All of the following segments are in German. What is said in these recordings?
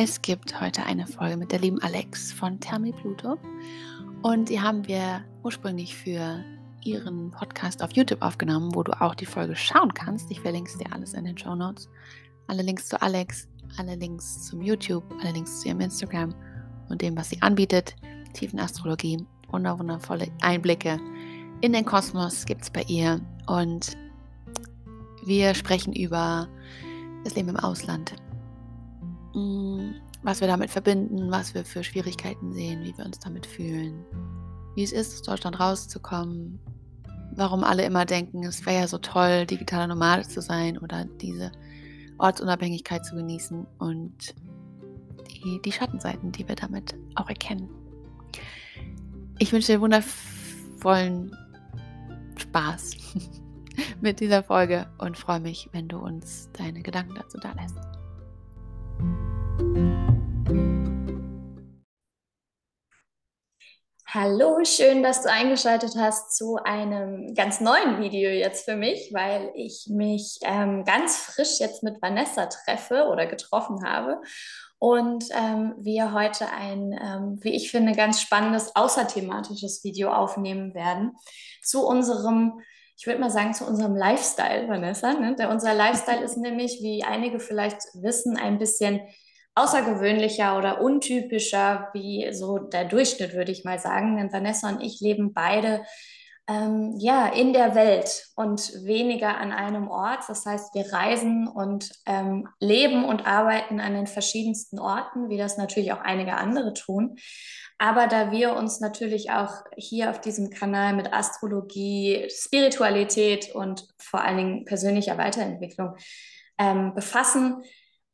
Es gibt heute eine Folge mit der lieben Alex von Thermi Pluto. Und die haben wir ursprünglich für ihren Podcast auf YouTube aufgenommen, wo du auch die Folge schauen kannst. Ich verlinke dir alles in den Show Notes. Alle Links zu Alex, alle Links zum YouTube, alle Links zu ihrem Instagram und dem, was sie anbietet. Tiefenastrologie, wundervolle Einblicke in den Kosmos gibt es bei ihr. Und wir sprechen über das Leben im Ausland. Mm, was wir damit verbinden, was wir für Schwierigkeiten sehen, wie wir uns damit fühlen, wie es ist, aus Deutschland rauszukommen, warum alle immer denken, es wäre ja so toll, digitaler Nomade zu sein oder diese Ortsunabhängigkeit zu genießen und die, die Schattenseiten, die wir damit auch erkennen. Ich wünsche dir wundervollen Spaß mit dieser Folge und freue mich, wenn du uns deine Gedanken dazu da lässt. Hallo, schön, dass du eingeschaltet hast zu einem ganz neuen Video jetzt für mich, weil ich mich ähm, ganz frisch jetzt mit Vanessa treffe oder getroffen habe und ähm, wir heute ein, ähm, wie ich finde, ganz spannendes außerthematisches Video aufnehmen werden zu unserem ich würde mal sagen, zu unserem Lifestyle, Vanessa. Ne? Der, unser Lifestyle ist nämlich, wie einige vielleicht wissen, ein bisschen außergewöhnlicher oder untypischer wie so der Durchschnitt, würde ich mal sagen. Denn Vanessa und ich leben beide ähm, ja, in der Welt und weniger an einem Ort. Das heißt, wir reisen und ähm, leben und arbeiten an den verschiedensten Orten, wie das natürlich auch einige andere tun. Aber da wir uns natürlich auch hier auf diesem Kanal mit Astrologie, Spiritualität und vor allen Dingen persönlicher Weiterentwicklung ähm, befassen,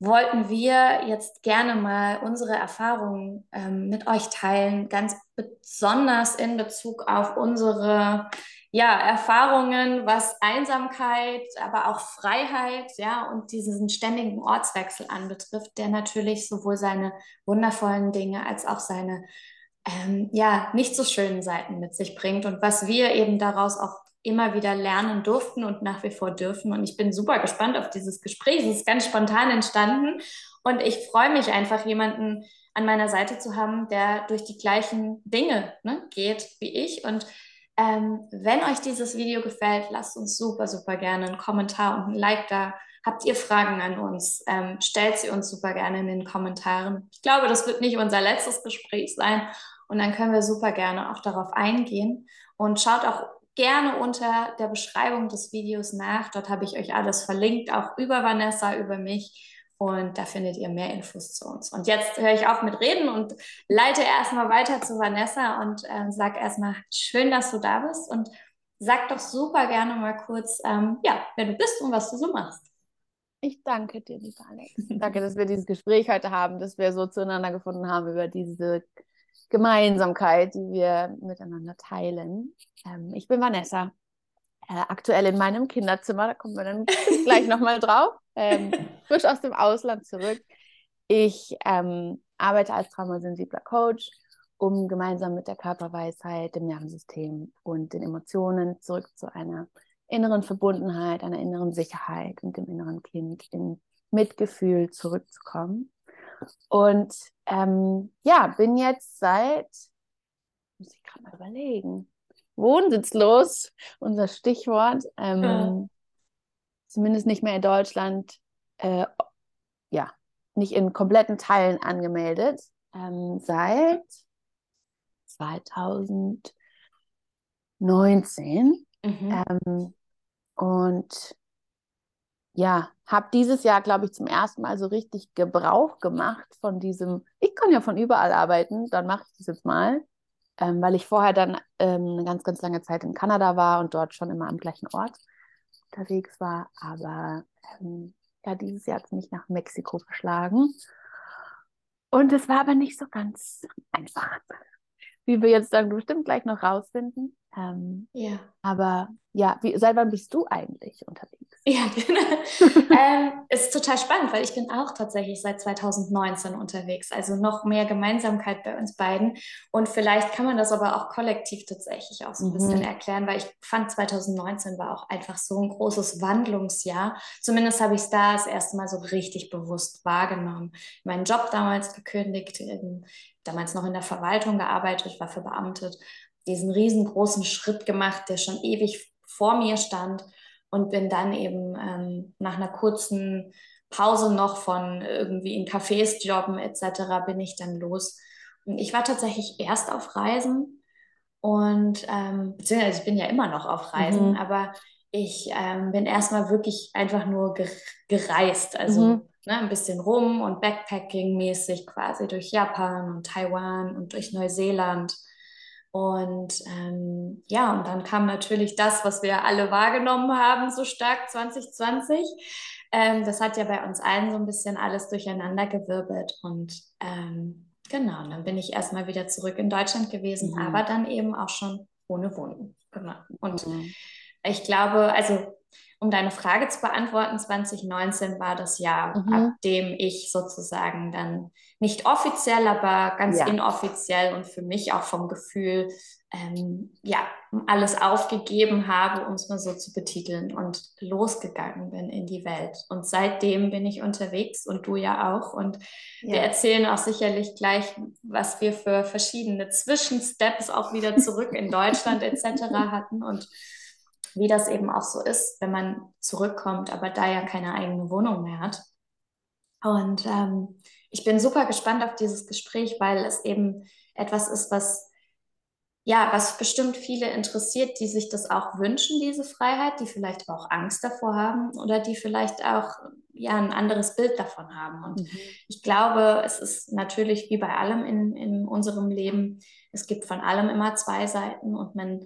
wollten wir jetzt gerne mal unsere Erfahrungen ähm, mit euch teilen, ganz besonders in Bezug auf unsere ja, Erfahrungen, was Einsamkeit, aber auch Freiheit, ja, und diesen ständigen Ortswechsel anbetrifft, der natürlich sowohl seine wundervollen Dinge als auch seine ähm, ja, nicht so schönen Seiten mit sich bringt und was wir eben daraus auch immer wieder lernen durften und nach wie vor dürfen. Und ich bin super gespannt auf dieses Gespräch. Es ist ganz spontan entstanden und ich freue mich einfach, jemanden an meiner Seite zu haben, der durch die gleichen Dinge ne, geht wie ich. Und ähm, wenn euch dieses Video gefällt, lasst uns super, super gerne einen Kommentar und ein Like da. Habt ihr Fragen an uns? Ähm, stellt sie uns super gerne in den Kommentaren. Ich glaube, das wird nicht unser letztes Gespräch sein. Und dann können wir super gerne auch darauf eingehen. Und schaut auch gerne unter der Beschreibung des Videos nach. Dort habe ich euch alles verlinkt, auch über Vanessa, über mich. Und da findet ihr mehr Infos zu uns. Und jetzt höre ich auf mit Reden und leite erstmal weiter zu Vanessa und ähm, sag erstmal schön, dass du da bist. Und sag doch super gerne mal kurz, ähm, ja, wer du bist und was du so machst. Ich danke dir, liebe Alex. danke, dass wir dieses Gespräch heute haben, dass wir so zueinander gefunden haben über diese Gemeinsamkeit, die wir miteinander teilen. Ähm, ich bin Vanessa, äh, aktuell in meinem Kinderzimmer, da kommen wir dann gleich nochmal drauf, ähm, frisch aus dem Ausland zurück. Ich ähm, arbeite als traumasensibler Coach, um gemeinsam mit der Körperweisheit, dem Nervensystem und den Emotionen zurück zu einer inneren Verbundenheit, einer inneren Sicherheit und dem inneren Kind in Mitgefühl zurückzukommen. Und ähm, ja, bin jetzt seit, muss ich gerade mal überlegen, wohnsitzlos, unser Stichwort. Ähm, ja. Zumindest nicht mehr in Deutschland, äh, ja, nicht in kompletten Teilen angemeldet. Ähm, seit 2019. Mhm. Ähm, und ja, habe dieses Jahr, glaube ich, zum ersten Mal so richtig Gebrauch gemacht von diesem, ich kann ja von überall arbeiten, dann mache ich das jetzt mal, ähm, weil ich vorher dann ähm, eine ganz, ganz lange Zeit in Kanada war und dort schon immer am gleichen Ort unterwegs war. Aber ähm, ja, dieses Jahr hat es mich nach Mexiko verschlagen. Und es war aber nicht so ganz einfach, wie wir jetzt dann bestimmt gleich noch rausfinden. Ähm, ja. Aber ja, wie, seit wann bist du eigentlich unterwegs? Ja, genau. ähm, ist total spannend, weil ich bin auch tatsächlich seit 2019 unterwegs. Also noch mehr Gemeinsamkeit bei uns beiden. Und vielleicht kann man das aber auch kollektiv tatsächlich auch so ein mhm. bisschen erklären, weil ich fand 2019 war auch einfach so ein großes Wandlungsjahr. Zumindest habe ich es da das erste Mal so richtig bewusst wahrgenommen. Meinen Job damals gekündigt, damals noch in der Verwaltung gearbeitet, war verbeamtet, diesen riesengroßen Schritt gemacht, der schon ewig vor mir stand und bin dann eben ähm, nach einer kurzen Pause noch von irgendwie in Cafés jobben etc. bin ich dann los. Und ich war tatsächlich erst auf Reisen und ähm, beziehungsweise ich bin ja immer noch auf Reisen, mhm. aber ich ähm, bin erstmal wirklich einfach nur gereist, also mhm. ne, ein bisschen rum und Backpacking-mäßig quasi durch Japan und Taiwan und durch Neuseeland und ähm, ja, und dann kam natürlich das, was wir alle wahrgenommen haben, so stark 2020. Ähm, das hat ja bei uns allen so ein bisschen alles durcheinander gewirbelt. Und ähm, genau, und dann bin ich erstmal wieder zurück in Deutschland gewesen, mhm. aber dann eben auch schon ohne Wohnung. Genau. Und mhm. ich glaube, also um deine Frage zu beantworten, 2019 war das Jahr, mhm. ab dem ich sozusagen dann nicht offiziell, aber ganz ja. inoffiziell und für mich auch vom Gefühl, ähm, ja, alles aufgegeben habe, um es mal so zu betiteln und losgegangen bin in die Welt. Und seitdem bin ich unterwegs und du ja auch. Und ja. wir erzählen auch sicherlich gleich, was wir für verschiedene Zwischensteps auch wieder zurück in Deutschland etc. hatten. Und wie das eben auch so ist, wenn man zurückkommt, aber da ja keine eigene Wohnung mehr hat. Und ähm, ich bin super gespannt auf dieses Gespräch, weil es eben etwas ist, was ja, was bestimmt viele interessiert, die sich das auch wünschen, diese Freiheit, die vielleicht aber auch Angst davor haben oder die vielleicht auch ja ein anderes Bild davon haben. Und mhm. ich glaube, es ist natürlich wie bei allem in, in unserem Leben, es gibt von allem immer zwei Seiten und man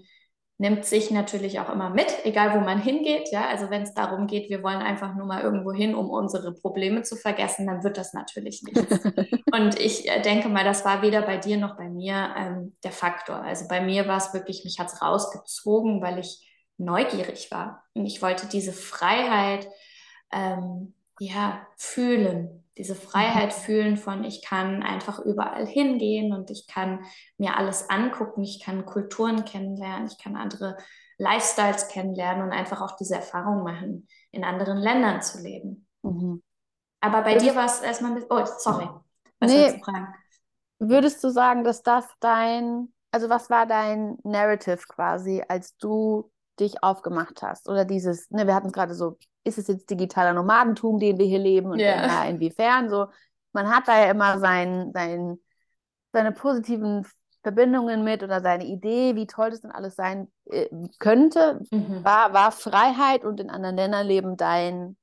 nimmt sich natürlich auch immer mit, egal wo man hingeht. Ja, also wenn es darum geht, wir wollen einfach nur mal irgendwo hin, um unsere Probleme zu vergessen, dann wird das natürlich nicht. und ich äh, denke mal, das war weder bei dir noch bei mir ähm, der Faktor. Also bei mir war es wirklich, mich hat es rausgezogen, weil ich neugierig war und ich wollte diese Freiheit ähm, ja fühlen diese Freiheit mhm. fühlen von, ich kann einfach überall hingehen und ich kann mir alles angucken, ich kann Kulturen kennenlernen, ich kann andere Lifestyles kennenlernen und einfach auch diese Erfahrung machen, in anderen Ländern zu leben. Mhm. Aber bei dir war es erstmal ein bisschen, oh, sorry, was nee? Würdest du sagen, dass das dein, also was war dein Narrative quasi, als du dich aufgemacht hast? Oder dieses, ne, wir hatten es gerade so ist es jetzt digitaler Nomadentum, den wir hier leben und yeah. inwiefern so. Man hat da ja immer sein, sein, seine positiven Verbindungen mit oder seine Idee, wie toll das denn alles sein äh, könnte. Mhm. War, war Freiheit und in anderen Ländern leben dein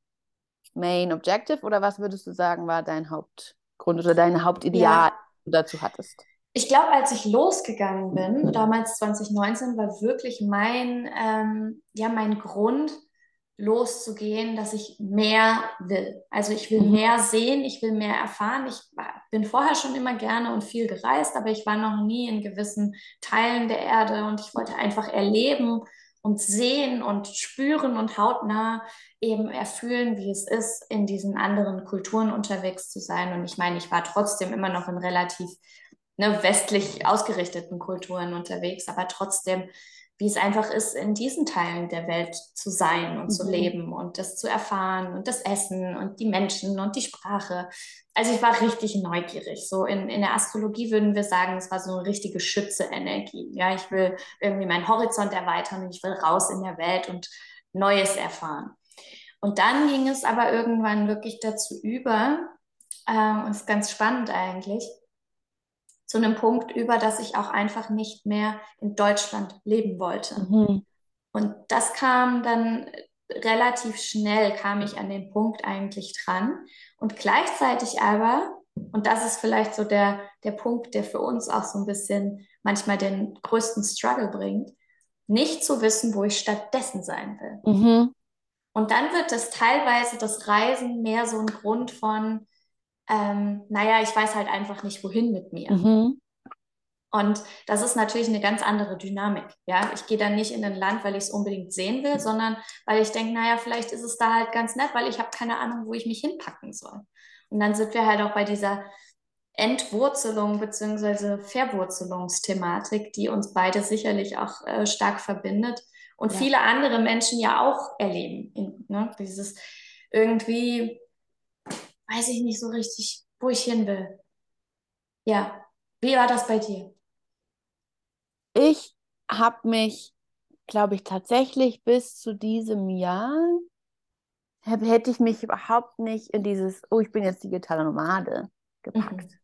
Main Objective oder was würdest du sagen, war dein Hauptgrund oder dein Hauptideal, ja. du dazu hattest? Ich glaube, als ich losgegangen bin, damals 2019, war wirklich mein, ähm, ja, mein Grund, loszugehen, dass ich mehr will. Also ich will mhm. mehr sehen, ich will mehr erfahren. Ich bin vorher schon immer gerne und viel gereist, aber ich war noch nie in gewissen Teilen der Erde und ich wollte einfach erleben und sehen und spüren und hautnah eben erfühlen, wie es ist, in diesen anderen Kulturen unterwegs zu sein. Und ich meine, ich war trotzdem immer noch in relativ ne, westlich ausgerichteten Kulturen unterwegs, aber trotzdem wie es einfach ist, in diesen Teilen der Welt zu sein und mhm. zu leben und das zu erfahren und das Essen und die Menschen und die Sprache. Also ich war richtig neugierig. So in, in der Astrologie würden wir sagen, es war so eine richtige Schütze-Energie. Ja, ich will irgendwie meinen Horizont erweitern und ich will raus in der Welt und Neues erfahren. Und dann ging es aber irgendwann wirklich dazu über, ähm, und es ist ganz spannend eigentlich, zu einem Punkt über, dass ich auch einfach nicht mehr in Deutschland leben wollte. Mhm. Und das kam dann relativ schnell, kam ich an den Punkt eigentlich dran. Und gleichzeitig aber, und das ist vielleicht so der, der Punkt, der für uns auch so ein bisschen manchmal den größten Struggle bringt, nicht zu wissen, wo ich stattdessen sein will. Mhm. Und dann wird es teilweise das Reisen mehr so ein Grund von, ähm, naja, ich weiß halt einfach nicht, wohin mit mir. Mhm. Und das ist natürlich eine ganz andere Dynamik. Ja, ich gehe dann nicht in ein Land, weil ich es unbedingt sehen will, sondern weil ich denke, naja, vielleicht ist es da halt ganz nett, weil ich habe keine Ahnung, wo ich mich hinpacken soll. Und dann sind wir halt auch bei dieser Entwurzelung bzw. Verwurzelungsthematik, die uns beide sicherlich auch äh, stark verbindet und ja. viele andere Menschen ja auch erleben. In, ne? Dieses irgendwie, weiß ich nicht so richtig, wo ich hin will. Ja, wie war das bei dir? Ich habe mich, glaube ich, tatsächlich bis zu diesem Jahr, hätte ich mich überhaupt nicht in dieses, oh, ich bin jetzt digitale Nomade gepackt. Mhm.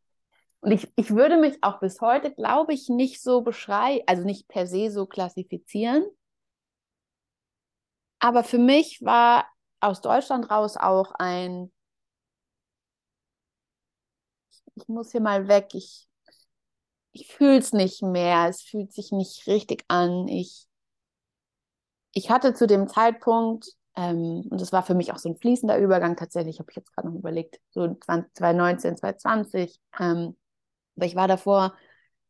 Und ich, ich würde mich auch bis heute, glaube ich, nicht so beschreiben, also nicht per se so klassifizieren. Aber für mich war aus Deutschland raus auch ein, ich muss hier mal weg, ich ich fühle es nicht mehr, es fühlt sich nicht richtig an. Ich, ich hatte zu dem Zeitpunkt, ähm, und das war für mich auch so ein fließender Übergang tatsächlich, habe ich jetzt gerade noch überlegt, so 20, 2019, 2020, ähm, aber ich war davor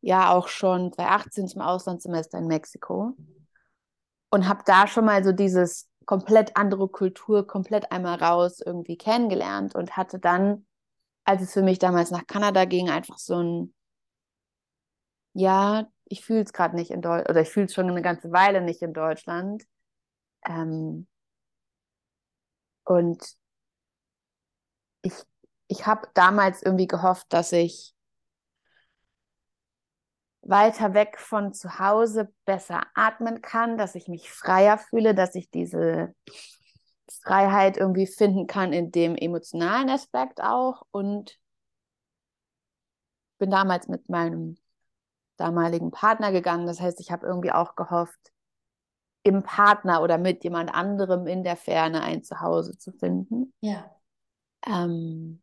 ja auch schon 2018 zum Auslandssemester in Mexiko und habe da schon mal so dieses komplett andere Kultur, komplett einmal raus irgendwie kennengelernt und hatte dann, als es für mich damals nach Kanada ging, einfach so ein ja, ich fühle es gerade nicht in Deutschland, oder ich fühle es schon eine ganze Weile nicht in Deutschland. Ähm, und ich, ich habe damals irgendwie gehofft, dass ich weiter weg von zu Hause besser atmen kann, dass ich mich freier fühle, dass ich diese Freiheit irgendwie finden kann in dem emotionalen Aspekt auch. Und bin damals mit meinem damaligen Partner gegangen. Das heißt, ich habe irgendwie auch gehofft, im Partner oder mit jemand anderem in der Ferne ein Zuhause zu finden. Ja. Ähm,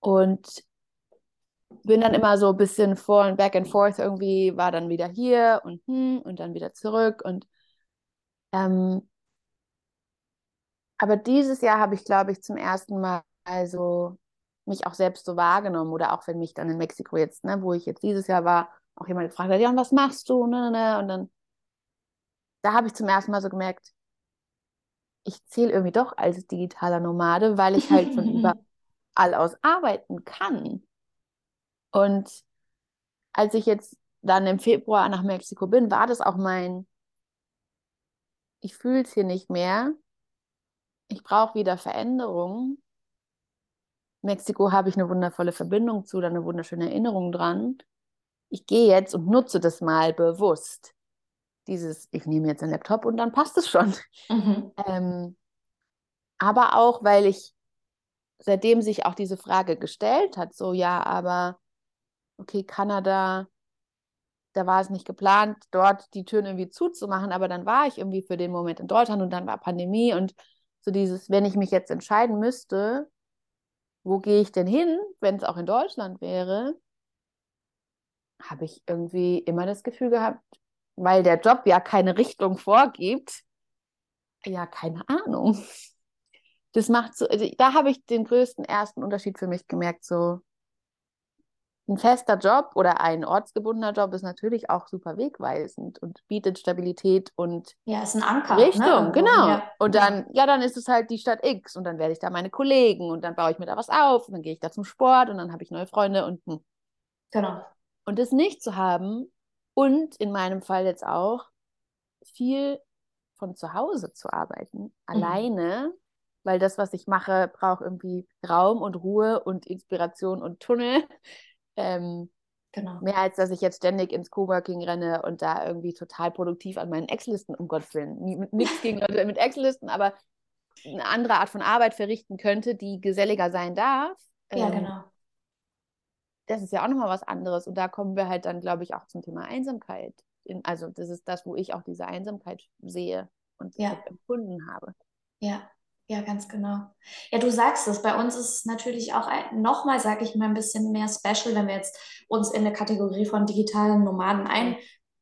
und bin dann immer so ein bisschen vor und back and forth irgendwie, war dann wieder hier und hm, und dann wieder zurück. Und ähm, aber dieses Jahr habe ich, glaube ich, zum ersten Mal so mich auch selbst so wahrgenommen oder auch wenn mich dann in Mexiko jetzt, ne, wo ich jetzt dieses Jahr war, auch jemand gefragt hat, ja, und was machst du? Ne, ne, ne? Und dann, da habe ich zum ersten Mal so gemerkt, ich zähle irgendwie doch als digitaler Nomade, weil ich halt von überall aus arbeiten kann. Und als ich jetzt dann im Februar nach Mexiko bin, war das auch mein, ich fühle es hier nicht mehr. Ich brauche wieder Veränderungen. Mexiko habe ich eine wundervolle Verbindung zu, da eine wunderschöne Erinnerung dran ich gehe jetzt und nutze das mal bewusst. Dieses, ich nehme jetzt einen Laptop und dann passt es schon. Mhm. Ähm, aber auch, weil ich, seitdem sich auch diese Frage gestellt hat, so ja, aber okay, Kanada, da war es nicht geplant, dort die Türen irgendwie zuzumachen, aber dann war ich irgendwie für den Moment in Deutschland und dann war Pandemie und so dieses, wenn ich mich jetzt entscheiden müsste, wo gehe ich denn hin, wenn es auch in Deutschland wäre, habe ich irgendwie immer das Gefühl gehabt, weil der Job ja keine Richtung vorgibt, ja, keine Ahnung. Das macht so, also da habe ich den größten ersten Unterschied für mich gemerkt, so ein fester Job oder ein ortsgebundener Job ist natürlich auch super wegweisend und bietet Stabilität und ja, ist ein Anker, ne? Richtung, ne? genau. Ja. Und dann, ja, dann ist es halt die Stadt X und dann werde ich da meine Kollegen und dann baue ich mir da was auf und dann gehe ich da zum Sport und dann habe ich neue Freunde und hm. genau. Und das nicht zu haben und in meinem Fall jetzt auch viel von zu Hause zu arbeiten, mhm. alleine, weil das, was ich mache, braucht irgendwie Raum und Ruhe und Inspiration und Tunnel. Ähm, genau. Mehr als dass ich jetzt ständig ins Coworking renne und da irgendwie total produktiv an meinen Excel-Listen, um Gottes Willen, nichts gegen Leute mit Excel-Listen, aber eine andere Art von Arbeit verrichten könnte, die geselliger sein darf. Ja, ähm, genau das ist ja auch nochmal was anderes. Und da kommen wir halt dann, glaube ich, auch zum Thema Einsamkeit. In, also das ist das, wo ich auch diese Einsamkeit sehe und ja. empfunden habe. Ja, ja, ganz genau. Ja, du sagst es, bei uns ist es natürlich auch nochmal, sage ich mal, ein bisschen mehr special, wenn wir jetzt uns in eine Kategorie von digitalen Nomaden ein,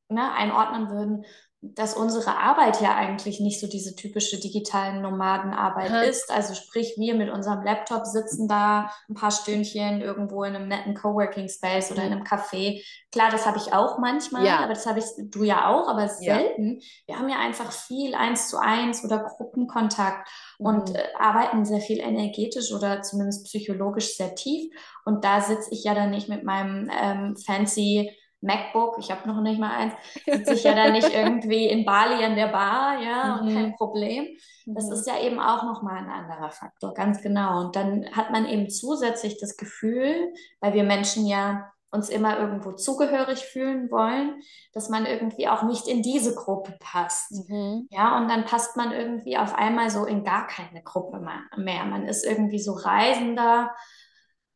ne, einordnen würden, dass unsere Arbeit ja eigentlich nicht so diese typische digitalen Nomadenarbeit Aha. ist. Also sprich, wir mit unserem Laptop sitzen da ein paar Stündchen irgendwo in einem netten Coworking Space oder in einem Café. Klar, das habe ich auch manchmal, Ja. aber das habe ich du ja auch, aber Ja. selten. Wir haben ja einfach viel eins zu eins oder Gruppenkontakt und Mhm. äh, arbeiten sehr viel energetisch oder zumindest psychologisch sehr tief. Und da sitze ich ja dann nicht mit meinem ähm, fancy MacBook, ich habe noch nicht mal eins, sitze ich ja dann nicht irgendwie in Bali an der Bar, ja, und Mhm. kein Problem. Das Mhm. ist ja eben auch nochmal ein anderer Faktor, ganz genau. Und dann hat man eben zusätzlich das Gefühl, weil wir Menschen ja uns immer irgendwo zugehörig fühlen wollen, dass man irgendwie auch nicht in diese Gruppe passt. Mhm. Ja, und dann passt man irgendwie auf einmal so in gar keine Gruppe mehr. Man ist irgendwie so Reisender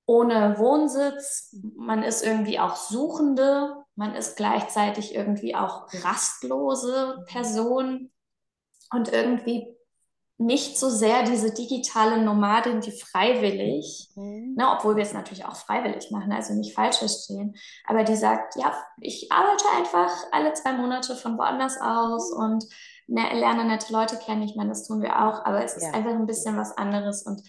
ohne Wohnsitz. Man ist irgendwie auch Suchende. Man ist gleichzeitig irgendwie auch rastlose Person und irgendwie nicht so sehr diese digitale Nomadin, die freiwillig, Mhm. ne, obwohl wir es natürlich auch freiwillig machen, also nicht falsch verstehen, aber die sagt, ja, ich arbeite einfach alle zwei Monate von woanders aus und ne, lerne nette Leute kennen. Ich meine, das tun wir auch, aber es ist Ja. einfach ein bisschen was anderes und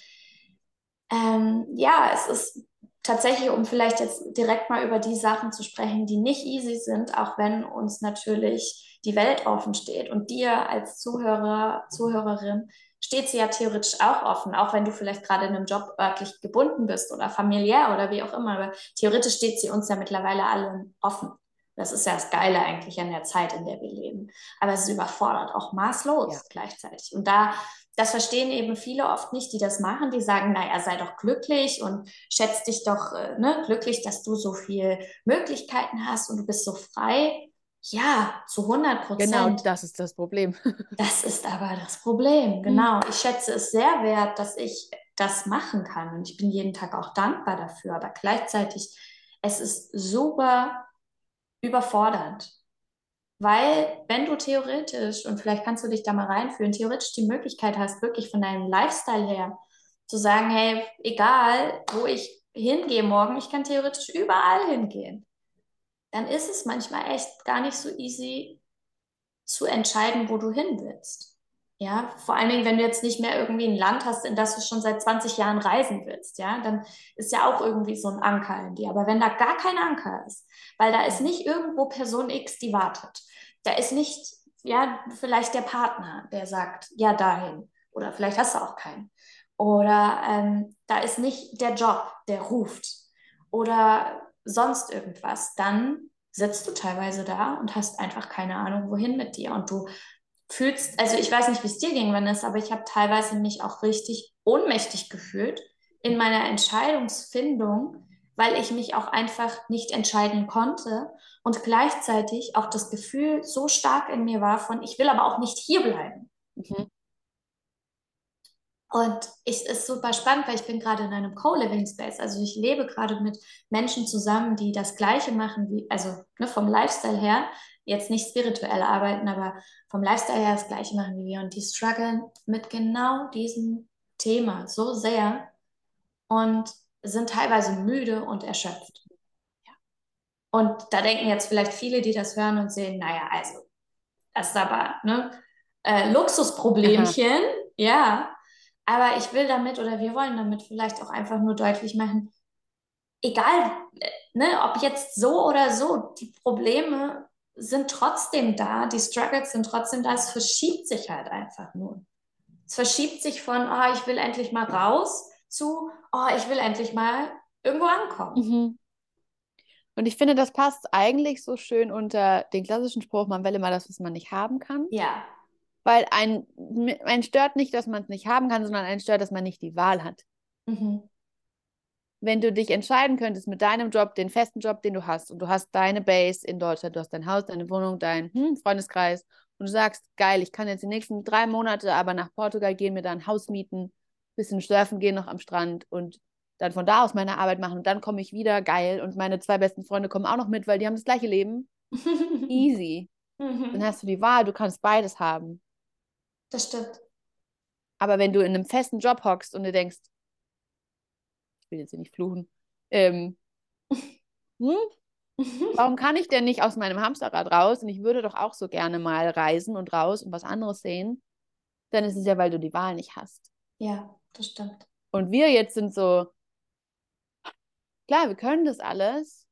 ähm, ja, es ist tatsächlich, um vielleicht jetzt direkt mal über die Sachen zu sprechen, die nicht easy sind, auch wenn uns natürlich die Welt offen steht. Und dir als Zuhörer, Zuhörerin steht sie ja theoretisch auch offen, auch wenn du vielleicht gerade in einem Job örtlich gebunden bist oder familiär oder wie auch immer. Aber theoretisch steht sie uns ja mittlerweile allen offen. Das ist ja das Geile eigentlich an der Zeit, in der wir leben. Aber es überfordert auch maßlos Ja. gleichzeitig. Und da das verstehen eben viele oft nicht, die das machen. Die sagen, naja, sei doch glücklich und schätz dich doch äh, ne, glücklich, dass du so viele Möglichkeiten hast und du bist so frei. Ja, zu 100 Genau, Prozent. das ist das Problem. Das ist aber das Problem, genau. Ich schätze es sehr wert, dass ich das machen kann und ich bin jeden Tag auch dankbar dafür, aber gleichzeitig, es ist super überfordernd. Weil, wenn du theoretisch, und vielleicht kannst du dich da mal reinfühlen, theoretisch die Möglichkeit hast, wirklich von deinem Lifestyle her zu sagen, hey, egal, wo ich hingehe morgen, ich kann theoretisch überall hingehen, dann ist es manchmal echt gar nicht so easy zu entscheiden, wo du hin willst. Ja, vor allen Dingen, wenn du jetzt nicht mehr irgendwie ein Land hast, in das du schon seit 20 Jahren reisen willst, ja, dann ist ja auch irgendwie so ein Anker in dir. Aber wenn da gar kein Anker ist, weil da ist nicht irgendwo Person X, die wartet, da ist nicht, ja, vielleicht der Partner, der sagt, ja, dahin. Oder vielleicht hast du auch keinen. Oder ähm, da ist nicht der Job, der ruft. Oder sonst irgendwas. Dann sitzt du teilweise da und hast einfach keine Ahnung, wohin mit dir. Und du fühlst, also ich weiß nicht, wie es dir ging, Vanessa, aber ich habe teilweise mich auch richtig ohnmächtig gefühlt in meiner Entscheidungsfindung, weil ich mich auch einfach nicht entscheiden konnte und gleichzeitig auch das Gefühl so stark in mir war von, ich will aber auch nicht hier bleiben. Mhm. Und es ist super spannend, weil ich bin gerade in einem Co-Living Space. Also ich lebe gerade mit Menschen zusammen, die das Gleiche machen, wie, also ne, vom Lifestyle her, jetzt nicht spirituell arbeiten, aber vom Lifestyle her das Gleiche machen wie wir. Und die strugglen mit genau diesem Thema so sehr und sind teilweise müde und erschöpft. Und da denken jetzt vielleicht viele, die das hören und sehen, naja, also, das ist aber ne, äh, Luxusproblemchen, ja. Aber ich will damit oder wir wollen damit vielleicht auch einfach nur deutlich machen, egal, äh, ne, ob jetzt so oder so, die Probleme sind trotzdem da, die Struggles sind trotzdem da, es verschiebt sich halt einfach nur. Es verschiebt sich von, oh, ich will endlich mal raus zu, oh, ich will endlich mal irgendwo ankommen. Mhm. Und ich finde, das passt eigentlich so schön unter den klassischen Spruch, man will immer das, was man nicht haben kann. Ja, Weil ein, ein stört nicht, dass man es nicht haben kann, sondern ein stört, dass man nicht die Wahl hat. mhm. Wenn du dich entscheiden könntest mit deinem Job, den festen Job, den du hast, und du hast deine Base in Deutschland, du hast dein Haus, deine Wohnung, dein hm, Freundeskreis, und du sagst, geil, ich kann jetzt die nächsten drei Monate aber nach Portugal gehen, mir da ein Haus mieten, bisschen surfen gehen noch am Strand und dann von da aus meine Arbeit machen und dann komme ich wieder, geil, und meine zwei besten Freunde kommen auch noch mit, weil die haben das gleiche Leben. Easy. Dann Mhm. hast du die Wahl, du kannst beides haben. Das stimmt. Aber wenn du in einem festen Job hockst und du denkst, ich will jetzt hier nicht fluchen, ähm, hm, Warum kann ich denn nicht aus meinem Hamsterrad raus? Und ich würde doch auch so gerne mal reisen und raus und was anderes sehen. Dann ist es ja, weil du die Wahl nicht hast. Ja, das stimmt. Und wir jetzt sind so, klar, wir können das alles,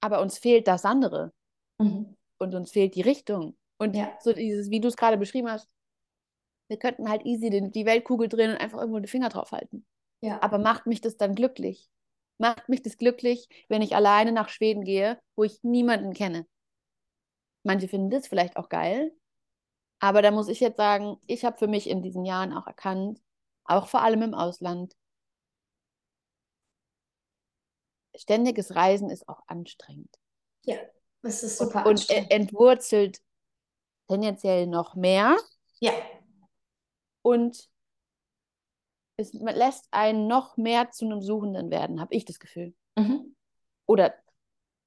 aber uns fehlt das andere. Mhm. Und uns fehlt die Richtung. Und Ja. so dieses, wie du es gerade beschrieben hast, wir könnten halt easy den, die Weltkugel drehen und einfach irgendwo den Finger drauf halten. Ja. Aber macht mich das dann glücklich? Macht mich das glücklich, wenn ich alleine nach Schweden gehe, wo ich niemanden kenne? Manche finden das vielleicht auch geil. Aber da muss ich jetzt sagen, ich habe für mich in diesen Jahren auch erkannt, auch vor allem im Ausland, ständiges Reisen ist auch anstrengend. Es ist Und, super und anstrengend. e- entwurzelt tendenziell noch mehr. Ja. Und es lässt einen noch mehr zu einem Suchenden werden, habe ich das Gefühl. Mhm. Oder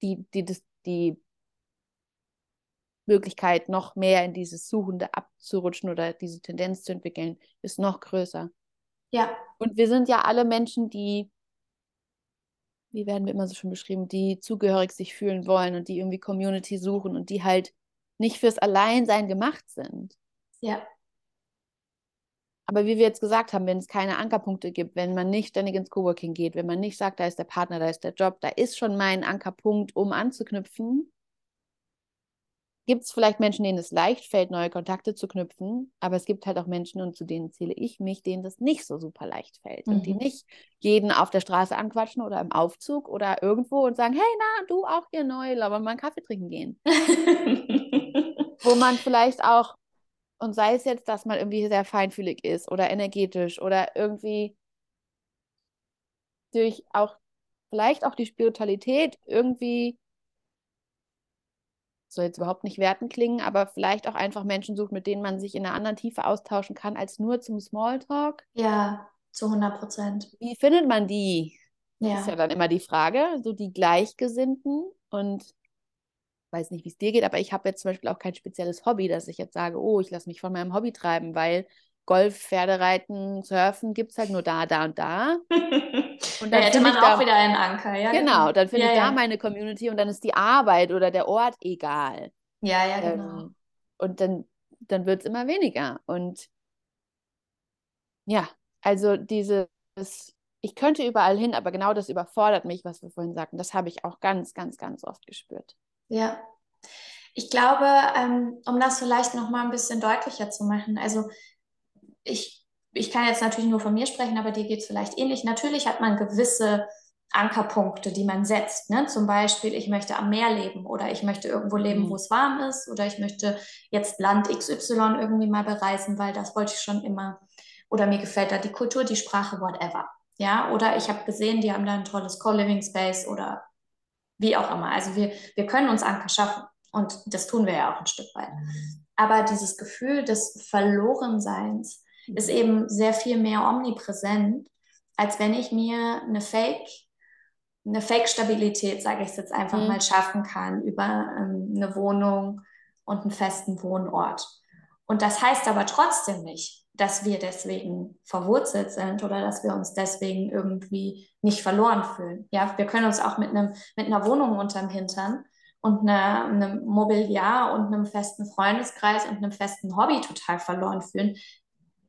die, die, das, die Möglichkeit, noch mehr in dieses Suchende abzurutschen oder diese Tendenz zu entwickeln, ist noch größer. Ja. Und wir sind ja alle Menschen, die, wie werden wir immer so schön beschrieben, die zugehörig sich fühlen wollen und die irgendwie Community suchen und die halt nicht fürs Alleinsein gemacht sind. Ja. Aber wie wir jetzt gesagt haben, wenn es keine Ankerpunkte gibt, wenn man nicht ständig ins Coworking geht, wenn man nicht sagt, da ist der Partner, da ist der Job, da ist schon mein Ankerpunkt, um anzuknüpfen, gibt es vielleicht Menschen, denen es leicht fällt, neue Kontakte zu knüpfen, aber es gibt halt auch Menschen, und zu denen zähle ich mich, denen das nicht so super leicht fällt und die Mhm. nicht jeden auf der Straße anquatschen oder im Aufzug oder irgendwo und sagen, hey, na, du auch hier neu, lass mal einen Kaffee trinken gehen. Wo man vielleicht auch, und sei es jetzt, dass man irgendwie sehr feinfühlig ist oder energetisch oder irgendwie durch auch, vielleicht auch die Spiritualität irgendwie, soll jetzt überhaupt nicht werten klingen, aber vielleicht auch einfach Menschen sucht, mit denen man sich in einer anderen Tiefe austauschen kann, als nur zum Smalltalk. ja, zu 100 Prozent. Wie findet man die? Das ist ja Ja. dann immer die Frage, so die Gleichgesinnten und weiß nicht, wie es dir geht, aber ich habe jetzt zum Beispiel auch kein spezielles Hobby, dass ich jetzt sage, oh, ich lasse mich von meinem Hobby treiben, weil Golf, Pferdereiten, Surfen gibt es halt nur da, da und da. Und dann da hätte man auch da- wieder einen Anker, ja. Genau, dann finde ja, ich da ja. meine Community und dann ist die Arbeit oder der Ort egal. Ja, ja, genau. Ähm, und dann, dann wird es immer weniger. Und ja, also dieses, ich könnte überall hin, aber genau das überfordert mich, was wir vorhin sagten. Das habe ich auch ganz, ganz, ganz oft gespürt. Ja. Ich glaube, ähm, um das vielleicht noch mal ein bisschen deutlicher zu machen, also ich, ich kann jetzt natürlich nur von mir sprechen, aber dir geht es vielleicht ähnlich. Natürlich hat man gewisse Ankerpunkte, die man setzt. Ne? Zum Beispiel, ich möchte am Meer leben oder ich möchte irgendwo leben, Mhm. wo es warm ist oder ich möchte jetzt Land XY irgendwie mal bereisen, weil das wollte ich schon immer. Oder mir gefällt da die Kultur, die Sprache, whatever. Ja, oder ich habe gesehen, die haben da ein tolles Co-Living Space oder wie auch immer. Also wir, wir können uns Anker schaffen und das tun wir ja auch ein Stück weit. Aber dieses Gefühl des Verlorenseins ist eben sehr viel mehr omnipräsent, als wenn ich mir eine Fake, eine Fake-Stabilität, sage ich es jetzt einfach Mhm. mal, schaffen kann über ähm, eine Wohnung und einen festen Wohnort. Und das heißt aber trotzdem nicht, dass wir deswegen verwurzelt sind oder dass wir uns deswegen irgendwie nicht verloren fühlen. Ja, wir können uns auch mit einem, mit einer Wohnung unterm Hintern und einer, einem Mobiliar und einem festen Freundeskreis und einem festen Hobby total verloren fühlen.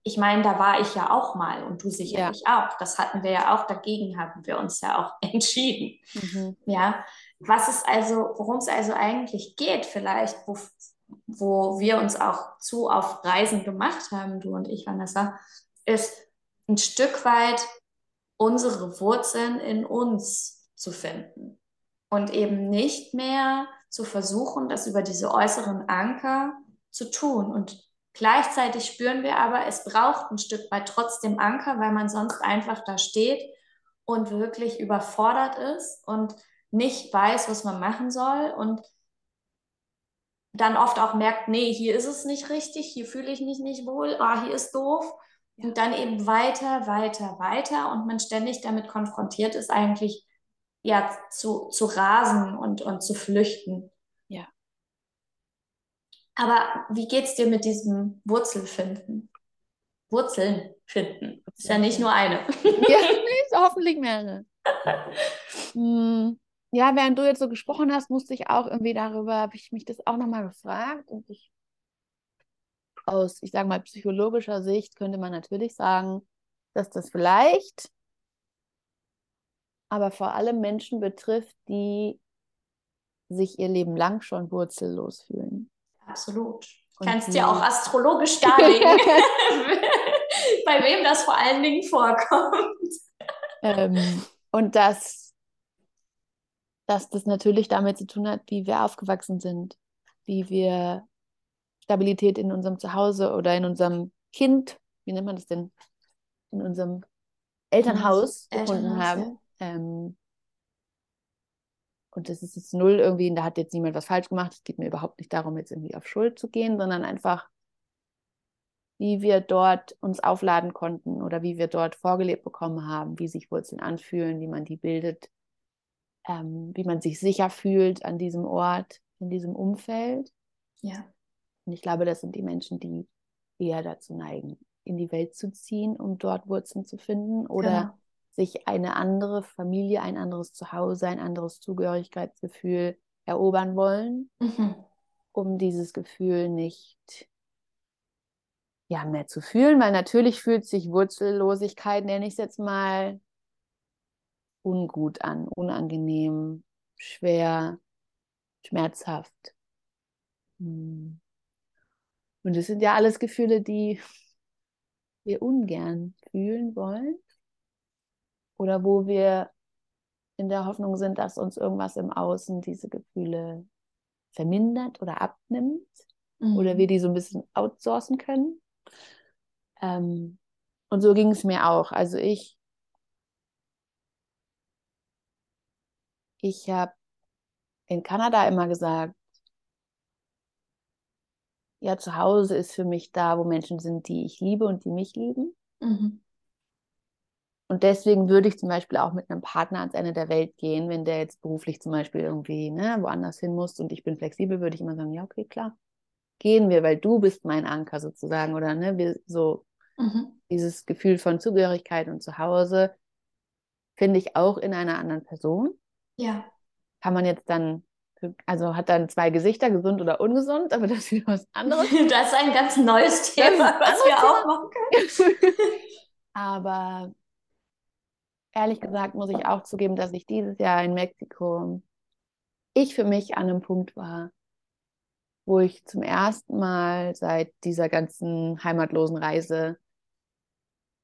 Ich meine, da war ich ja auch mal und du sicherlich auch. Das hatten wir ja auch, dagegen haben wir uns ja auch entschieden. Mhm. Ja, was ist also, worum es also eigentlich geht, vielleicht, wo, wo wir uns auch zu auf Reisen gemacht haben, du und ich, Vanessa, ist ein Stück weit unsere Wurzeln in uns zu finden und eben nicht mehr zu versuchen, das über diese äußeren Anker zu tun. Und gleichzeitig spüren wir aber, es braucht ein Stück weit trotzdem Anker, weil man sonst einfach da steht und wirklich überfordert ist und nicht weiß, was man machen soll und dann oft auch merkt, nee, hier ist es nicht richtig, hier fühle ich mich nicht wohl, ah, hier ist doof. Und dann eben weiter, weiter, weiter und man ständig damit konfrontiert ist, eigentlich ja zu, zu rasen und, und zu flüchten. Ja. Aber wie geht's dir mit diesem Wurzelfinden? Wurzeln finden. Ist ja nicht nur eine. Ja, hoffentlich mehrere. Hm, ja, während du jetzt so gesprochen hast, musste ich auch irgendwie darüber, habe ich mich das auch nochmal gefragt und ich aus, ich sage mal, psychologischer Sicht könnte man natürlich sagen, dass das vielleicht aber vor allem Menschen betrifft, die sich ihr Leben lang schon wurzellos fühlen. Absolut. Du kannst dir auch astrologisch darlegen, bei wem das vor allen Dingen vorkommt. Ähm, und dass, dass das natürlich damit zu tun hat, wie wir aufgewachsen sind, wie wir Stabilität in unserem Zuhause oder in unserem Kind, wie nennt man das denn, in unserem Elternhaus mhm. gefunden Elternhaus, haben. Ja. Ähm, und das ist jetzt null irgendwie, da hat jetzt niemand was falsch gemacht. Es geht mir überhaupt nicht darum, jetzt irgendwie auf Schuld zu gehen, sondern einfach, wie wir dort uns aufladen konnten oder wie wir dort vorgelebt bekommen haben, wie sich Wurzeln anfühlen, wie man die bildet, ähm, wie man sich sicher fühlt an diesem Ort, in diesem Umfeld. Ja. Und ich glaube, das sind die Menschen, die eher dazu neigen, in die Welt zu ziehen, um dort Wurzeln zu finden oder genau. sich eine andere Familie, ein anderes Zuhause, ein anderes Zugehörigkeitsgefühl erobern wollen, mhm. um dieses Gefühl nicht ja, mehr zu fühlen, weil natürlich fühlt sich Wurzellosigkeit, nenne ich es jetzt mal, ungut an, unangenehm, schwer, schmerzhaft. Hm. Und das sind ja alles Gefühle, die wir ungern fühlen wollen oder wo wir in der Hoffnung sind, dass uns irgendwas im Außen diese Gefühle vermindert oder abnimmt mhm. oder wir die so ein bisschen outsourcen können. Ähm, und so ging es mir auch. Also ich, ich habe in Kanada immer gesagt, ja, zu Hause ist für mich da, wo Menschen sind, die ich liebe und die mich lieben. Mhm. Und deswegen würde ich zum Beispiel auch mit einem Partner ans Ende der Welt gehen, wenn der jetzt beruflich zum Beispiel irgendwie ne, woanders hin muss und ich bin flexibel, würde ich immer sagen, ja, okay, klar, gehen wir, weil du bist mein Anker sozusagen oder ne, wir so mhm. dieses Gefühl von Zugehörigkeit und Zuhause finde ich auch in einer anderen Person. Ja. Kann man jetzt dann also hat dann zwei Gesichter, gesund oder ungesund, aber das ist wieder was anderes. Das ist ein ganz neues Thema, was wir auch machen können. aber ehrlich gesagt muss ich auch zugeben, dass ich dieses Jahr in Mexiko, ich für mich an einem Punkt war, wo ich zum ersten Mal seit dieser ganzen heimatlosen Reise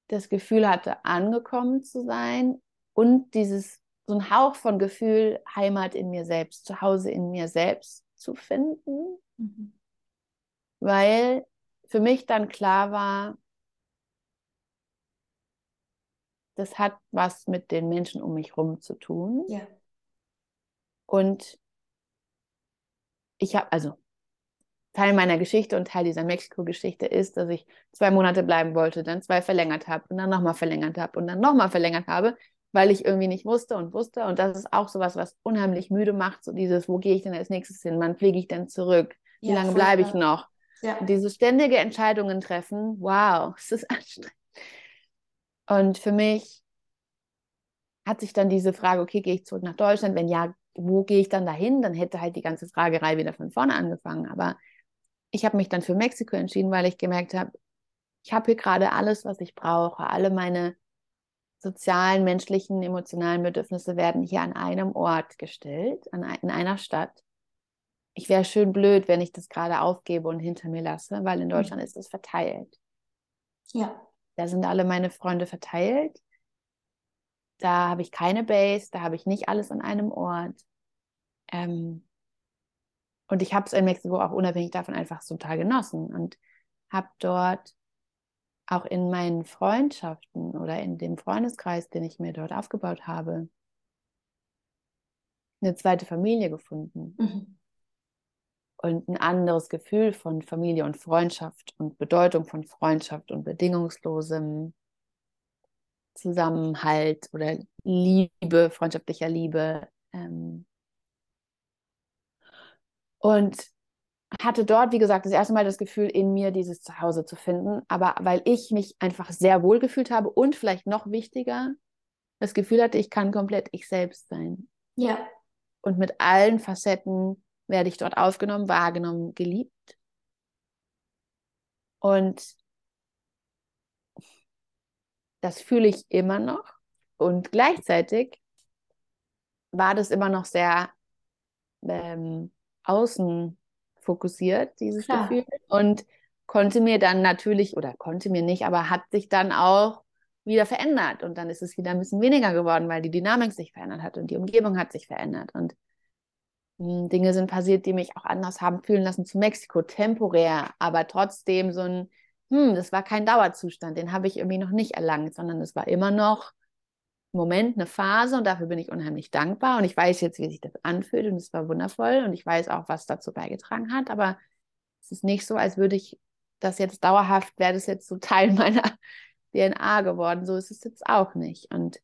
das Gefühl hatte, angekommen zu sein und dieses so ein Hauch von Gefühl, Heimat in mir selbst, Zuhause in mir selbst zu finden, mhm. weil für mich dann klar war, das hat was mit den Menschen um mich herum zu tun. Ja. Und ich habe, also Teil meiner Geschichte und Teil dieser Mexiko-Geschichte ist, dass ich zwei Monate bleiben wollte, dann zwei verlängert habe und dann nochmal verlängert habe und dann nochmal verlängert habe, weil ich irgendwie nicht wusste und wusste. Und das ist auch sowas, was unheimlich müde macht, so dieses, wo gehe ich denn als nächstes hin? Wann fliege ich denn zurück? Wie ja, lange bleibe ich noch? Ja. Und diese ständige Entscheidungen treffen, wow, es ist anstrengend. Und für mich hat sich dann diese Frage, okay, gehe ich zurück nach Deutschland? Wenn ja, wo gehe ich dann dahin? Dann hätte halt die ganze Fragerei wieder von vorne angefangen. Aber ich habe mich dann für Mexiko entschieden, weil ich gemerkt habe, ich habe hier gerade alles, was ich brauche, alle meine sozialen, menschlichen, emotionalen Bedürfnisse werden hier an einem Ort gestellt, an, in einer Stadt. Ich wäre schön blöd, wenn ich das gerade aufgebe und hinter mir lasse, weil in mhm. Deutschland mhm. ist es verteilt. Ja. Da sind alle meine Freunde verteilt. Da habe ich keine Base, da habe ich nicht alles an einem Ort. Ähm, und ich habe es in Mexiko auch unabhängig davon einfach total genossen und habe dort auch in meinen Freundschaften oder in dem Freundeskreis, den ich mir dort aufgebaut habe, eine zweite Familie gefunden. Mhm. Und ein anderes Gefühl von Familie und Freundschaft und Bedeutung von Freundschaft und bedingungslosem Zusammenhalt oder Liebe, freundschaftlicher Liebe. Ähm und hatte dort, wie gesagt, das erste Mal das Gefühl, in mir dieses Zuhause zu finden. Aber weil ich mich einfach sehr wohl gefühlt habe und vielleicht noch wichtiger, das Gefühl hatte, ich kann komplett ich selbst sein. Ja. und mit allen Facetten werde ich dort aufgenommen, wahrgenommen, geliebt. Und das fühle ich immer noch. Und gleichzeitig war das immer noch sehr ähm, außen fokussiert, dieses Klar. Gefühl. Und konnte mir dann natürlich, oder konnte mir nicht, aber hat sich dann auch wieder verändert. Und dann ist es wieder ein bisschen weniger geworden, weil die Dynamik sich verändert hat und die Umgebung hat sich verändert. Und hm, Dinge sind passiert, die mich auch anders haben fühlen lassen zu Mexiko, temporär, aber trotzdem so ein, hm, das war kein Dauerzustand, den habe ich irgendwie noch nicht erlangt, sondern es war immer noch Moment, eine Phase und dafür bin ich unheimlich dankbar und ich weiß jetzt, wie sich das anfühlt und es war wundervoll und ich weiß auch, was dazu beigetragen hat, aber es ist nicht so, als würde ich das jetzt dauerhaft, wäre das jetzt so Teil meiner DNA geworden. So ist es jetzt auch nicht. Und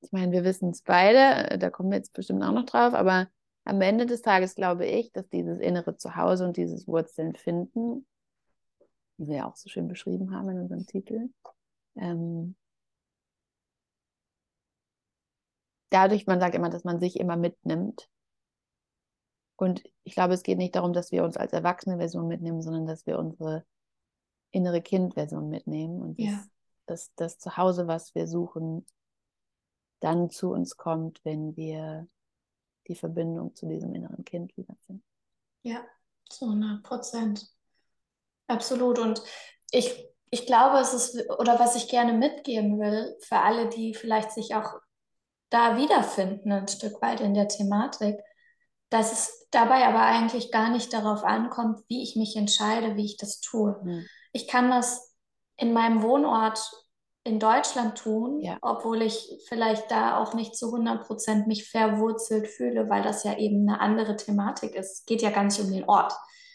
ich meine, wir wissen es beide, da kommen wir jetzt bestimmt auch noch drauf, aber am Ende des Tages glaube ich, dass dieses innere Zuhause und dieses Wurzeln finden, wie wir ja auch so schön beschrieben haben in unserem Titel, ähm, dadurch, man sagt immer, dass man sich immer mitnimmt. Und ich glaube, es geht nicht darum, dass wir uns als erwachsene Version mitnehmen, sondern dass wir unsere innere Kind-Version mitnehmen und ja. dass das Zuhause, was wir suchen, dann zu uns kommt, wenn wir die Verbindung zu diesem inneren Kind wieder finden. Ja, zu 100 Prozent. Absolut. Und ich, ich glaube, es ist, oder was ich gerne mitgeben will, für alle, die vielleicht sich auch da wiederfinden, ein Stück weit in der Thematik, dass es dabei aber eigentlich gar nicht darauf ankommt, wie ich mich entscheide, wie ich das tue. Mhm. Ich kann das in meinem Wohnort in Deutschland tun, ja. obwohl ich vielleicht da auch nicht zu 100 Prozent mich verwurzelt fühle, weil das ja eben eine andere Thematik ist. Es geht ja gar nicht um den Ort.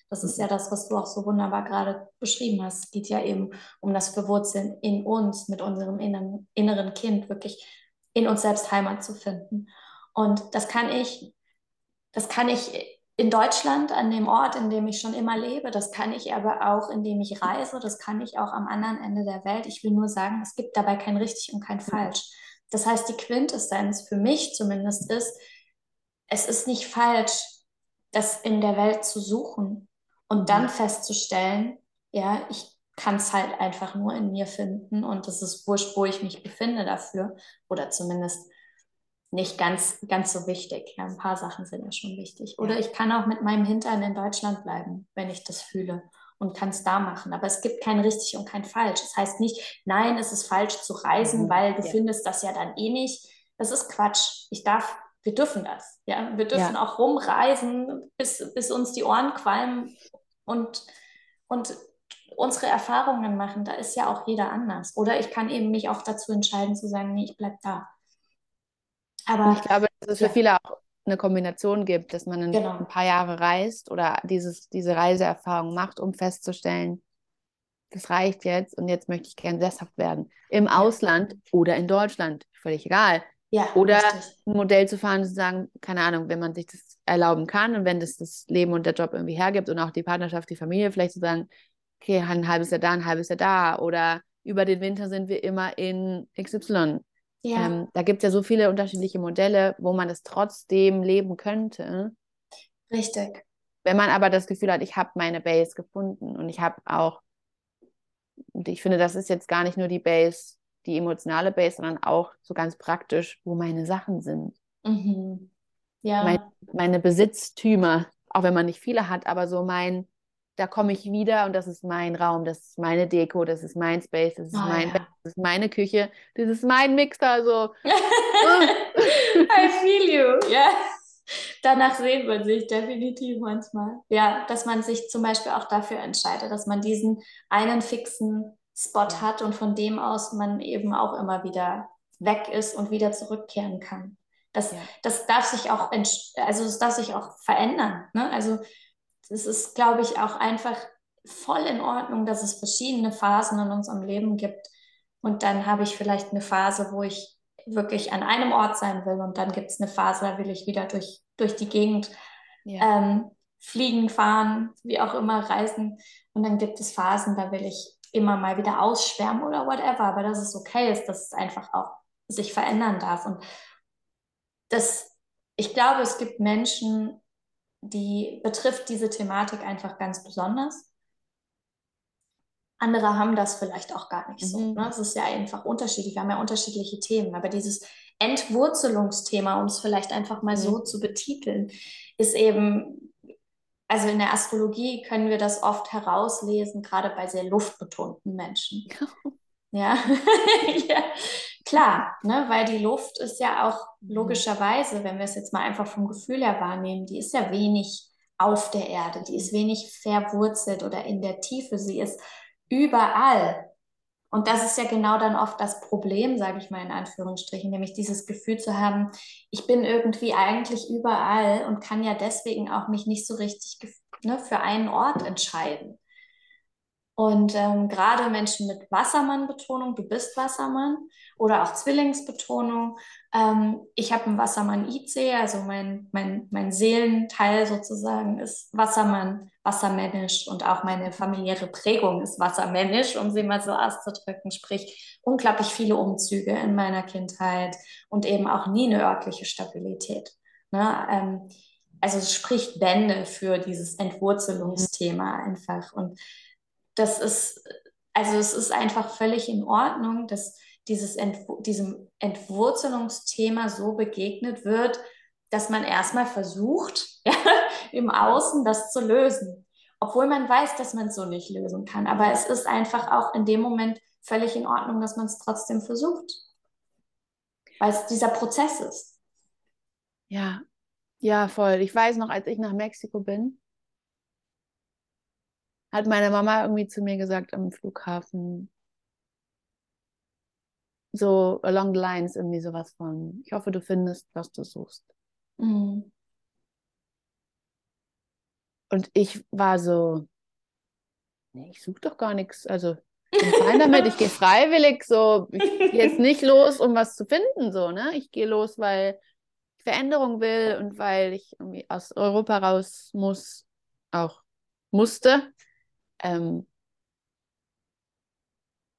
Das ist ja das, was du auch so wunderbar gerade beschrieben hast. Es geht ja eben um das Verwurzeln in uns, mit unserem inneren, inneren Kind, wirklich in uns selbst Heimat zu finden. Und das kann ich, das kann ich in Deutschland, an dem Ort, in dem ich schon immer lebe. Das kann ich aber auch, indem ich reise. Das kann ich auch am anderen Ende der Welt. Ich will nur sagen, es gibt dabei kein richtig und kein falsch. Das heißt, die Quintessenz für mich zumindest ist, es ist nicht falsch, das in der Welt zu suchen und dann festzustellen, ja, ich kann es halt einfach nur in mir finden und das ist wurscht, wo ich mich befinde dafür oder zumindest nicht ganz, ganz so wichtig. Ja, ein paar Sachen sind ja schon wichtig. Oder ich kann auch mit meinem Hintern in Deutschland bleiben, wenn ich das fühle und kann es da machen. Aber es gibt kein richtig und kein falsch. Das heißt nicht, nein, es ist falsch zu reisen, mhm. weil du ja. findest das ja dann eh nicht. Das ist Quatsch. Ich darf, wir dürfen das. Ja, wir dürfen ja. auch rumreisen, bis, bis uns die Ohren qualmen und, und unsere Erfahrungen machen. Da ist ja auch jeder anders. Oder ich kann eben mich auch dazu entscheiden zu sagen, nee, ich bleib da. Aber ich glaube, dass es für ja. viele auch eine Kombination gibt, dass man ein, genau. ein paar Jahre reist oder dieses, diese Reiseerfahrung macht, um festzustellen, das reicht jetzt und jetzt möchte ich gern sesshaft werden. Im ja. Ausland oder in Deutschland, völlig egal. Ja, oder richtig. ein Modell zu fahren, zu sagen, keine Ahnung, wenn man sich das erlauben kann und wenn das das Leben und der Job irgendwie hergibt und auch die Partnerschaft, die Familie, vielleicht zu sagen, okay, ein halbes Jahr da, ein halbes Jahr da oder über den Winter sind wir immer in XY. Ja. Ähm, da gibt es ja so viele unterschiedliche Modelle, wo man es trotzdem leben könnte. Richtig. Wenn man aber das Gefühl hat, ich habe meine Base gefunden und ich habe auch, und ich finde, das ist jetzt gar nicht nur die Base, die emotionale Base, sondern auch so ganz praktisch, wo meine Sachen sind. Mhm. Ja. Mein, meine Besitztümer, auch wenn man nicht viele hat, aber so mein, da komme ich wieder und das ist mein Raum, das ist meine Deko, das ist mein Space, das ist oh, mein ja. Bett, das ist meine Küche, das ist mein Mixer, so. I feel you. Yeah. Danach sehnt man sich definitiv manchmal. Ja, dass man sich zum Beispiel auch dafür entscheidet, dass man diesen einen fixen Spot hat und von dem aus man eben auch immer wieder weg ist und wieder zurückkehren kann. Das, ja. das darf sich auch, also das darf sich auch verändern. Ne? Also es ist, glaube ich, auch einfach voll in Ordnung, dass es verschiedene Phasen in unserem Leben gibt. Und dann habe ich vielleicht eine Phase, wo ich wirklich an einem Ort sein will. Und dann gibt es eine Phase, da will ich wieder durch, durch die Gegend ja. ähm, fliegen, fahren, wie auch immer, reisen. Und dann gibt es Phasen, da will ich immer mal wieder ausschwärmen oder whatever. Aber dass es okay ist, dass es einfach auch sich verändern darf. Und das, ich glaube, es gibt Menschen, die betrifft diese Thematik einfach ganz besonders. Andere haben das vielleicht auch gar nicht so. Mhm. Ne? Es ist ja einfach unterschiedlich. Wir haben ja unterschiedliche Themen. Aber dieses Entwurzelungsthema, um es vielleicht einfach mal Mhm. so zu betiteln, ist eben, also in der Astrologie können wir das oft herauslesen, gerade bei sehr luftbetonten Menschen. Ja, ja. klar, ne? weil die Luft ist ja auch logischerweise, wenn wir es jetzt mal einfach vom Gefühl her wahrnehmen, die ist ja wenig auf der Erde, die ist wenig verwurzelt oder in der Tiefe, sie ist überall. Und das ist ja genau dann oft das Problem, sage ich mal in Anführungsstrichen, nämlich dieses Gefühl zu haben, ich bin irgendwie eigentlich überall und kann ja deswegen auch mich nicht so richtig ne, für einen Ort entscheiden. Und ähm, gerade Menschen mit Wassermann-Betonung, du bist Wassermann, oder auch Zwillingsbetonung. Ähm, ich habe einen Wassermann IC, also mein, mein, mein Seelenteil sozusagen ist Wassermann, wassermännisch und auch meine familiäre Prägung ist wassermännisch, um sie mal so auszudrücken. Sprich, unglaublich viele Umzüge in meiner Kindheit und eben auch nie eine örtliche Stabilität. Ne? Ähm, also es spricht Bände für dieses Entwurzelungsthema einfach. Und das ist, also es ist einfach völlig in Ordnung, dass dieses Entw diesem Entwurzelungsthema so begegnet wird, dass man erstmal versucht, ja, im Außen das zu lösen. Obwohl man weiß, dass man es so nicht lösen kann. Aber es ist einfach auch in dem Moment völlig in Ordnung, dass man es trotzdem versucht. Weil es dieser Prozess ist. Ja, ja, voll. Ich weiß noch, als ich nach Mexiko bin, hat meine Mama irgendwie zu mir gesagt am Flughafen, so along the lines, irgendwie sowas von, ich hoffe, du findest, was du suchst. Mhm. Und ich war so, nee, ich suche doch gar nichts. Also, ich bin fein damit, ich gehe freiwillig, so, ich gehe jetzt nicht los, um was zu finden, so, ne? Ich gehe los, weil ich Veränderung will und weil ich irgendwie aus Europa raus muss, auch musste. Ähm,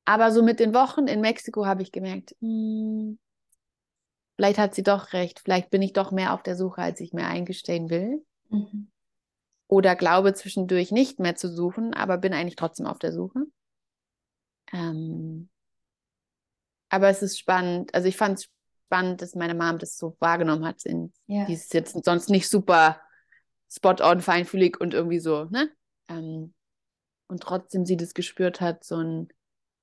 aber so mit den Wochen in Mexiko habe ich gemerkt, hm, vielleicht hat sie doch recht, vielleicht bin ich doch mehr auf der Suche, als ich mir eingestehen will. Mhm. Oder glaube zwischendurch nicht mehr zu suchen, aber bin eigentlich trotzdem auf der Suche. Ähm, aber es ist spannend, also ich fand es spannend, dass meine Mom das so wahrgenommen hat. In, Ja. Die ist jetzt sonst nicht super spot-on, feinfühlig und irgendwie so, ne? Ähm, und trotzdem sie das gespürt hat, so ein,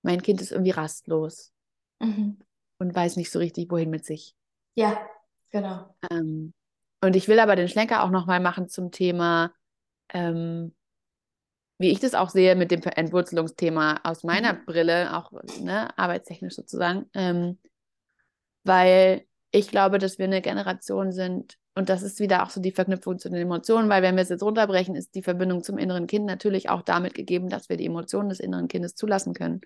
mein Kind ist irgendwie rastlos Mhm. und weiß nicht so richtig, wohin mit sich. Ja, genau. Ähm, und ich will aber den Schlenker auch nochmal machen zum Thema, ähm, wie ich das auch sehe mit dem Entwurzelungsthema aus meiner Mhm. Brille, auch ne, arbeitstechnisch sozusagen, ähm, weil ich glaube, dass wir eine Generation sind, und das ist wieder auch so die Verknüpfung zu den Emotionen, weil wenn wir es jetzt runterbrechen, ist die Verbindung zum inneren Kind natürlich auch damit gegeben, dass wir die Emotionen des inneren Kindes zulassen können.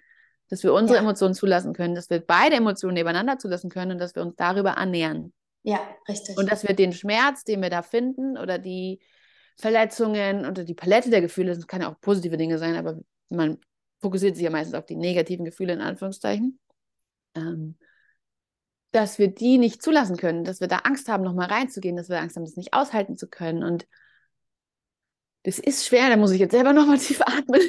Dass wir unsere Ja. Emotionen zulassen können, dass wir beide Emotionen nebeneinander zulassen können und dass wir uns darüber annähern. Ja, richtig. Und dass wir den Schmerz, den wir da finden, oder die Verletzungen oder die Palette der Gefühle, das kann ja auch positive Dinge sein, aber man fokussiert sich ja meistens auf die negativen Gefühle in Anführungszeichen, ähm, dass wir die nicht zulassen können, dass wir da Angst haben, nochmal reinzugehen, dass wir Angst haben, das nicht aushalten zu können. Und das ist schwer, da muss ich jetzt selber nochmal tief atmen.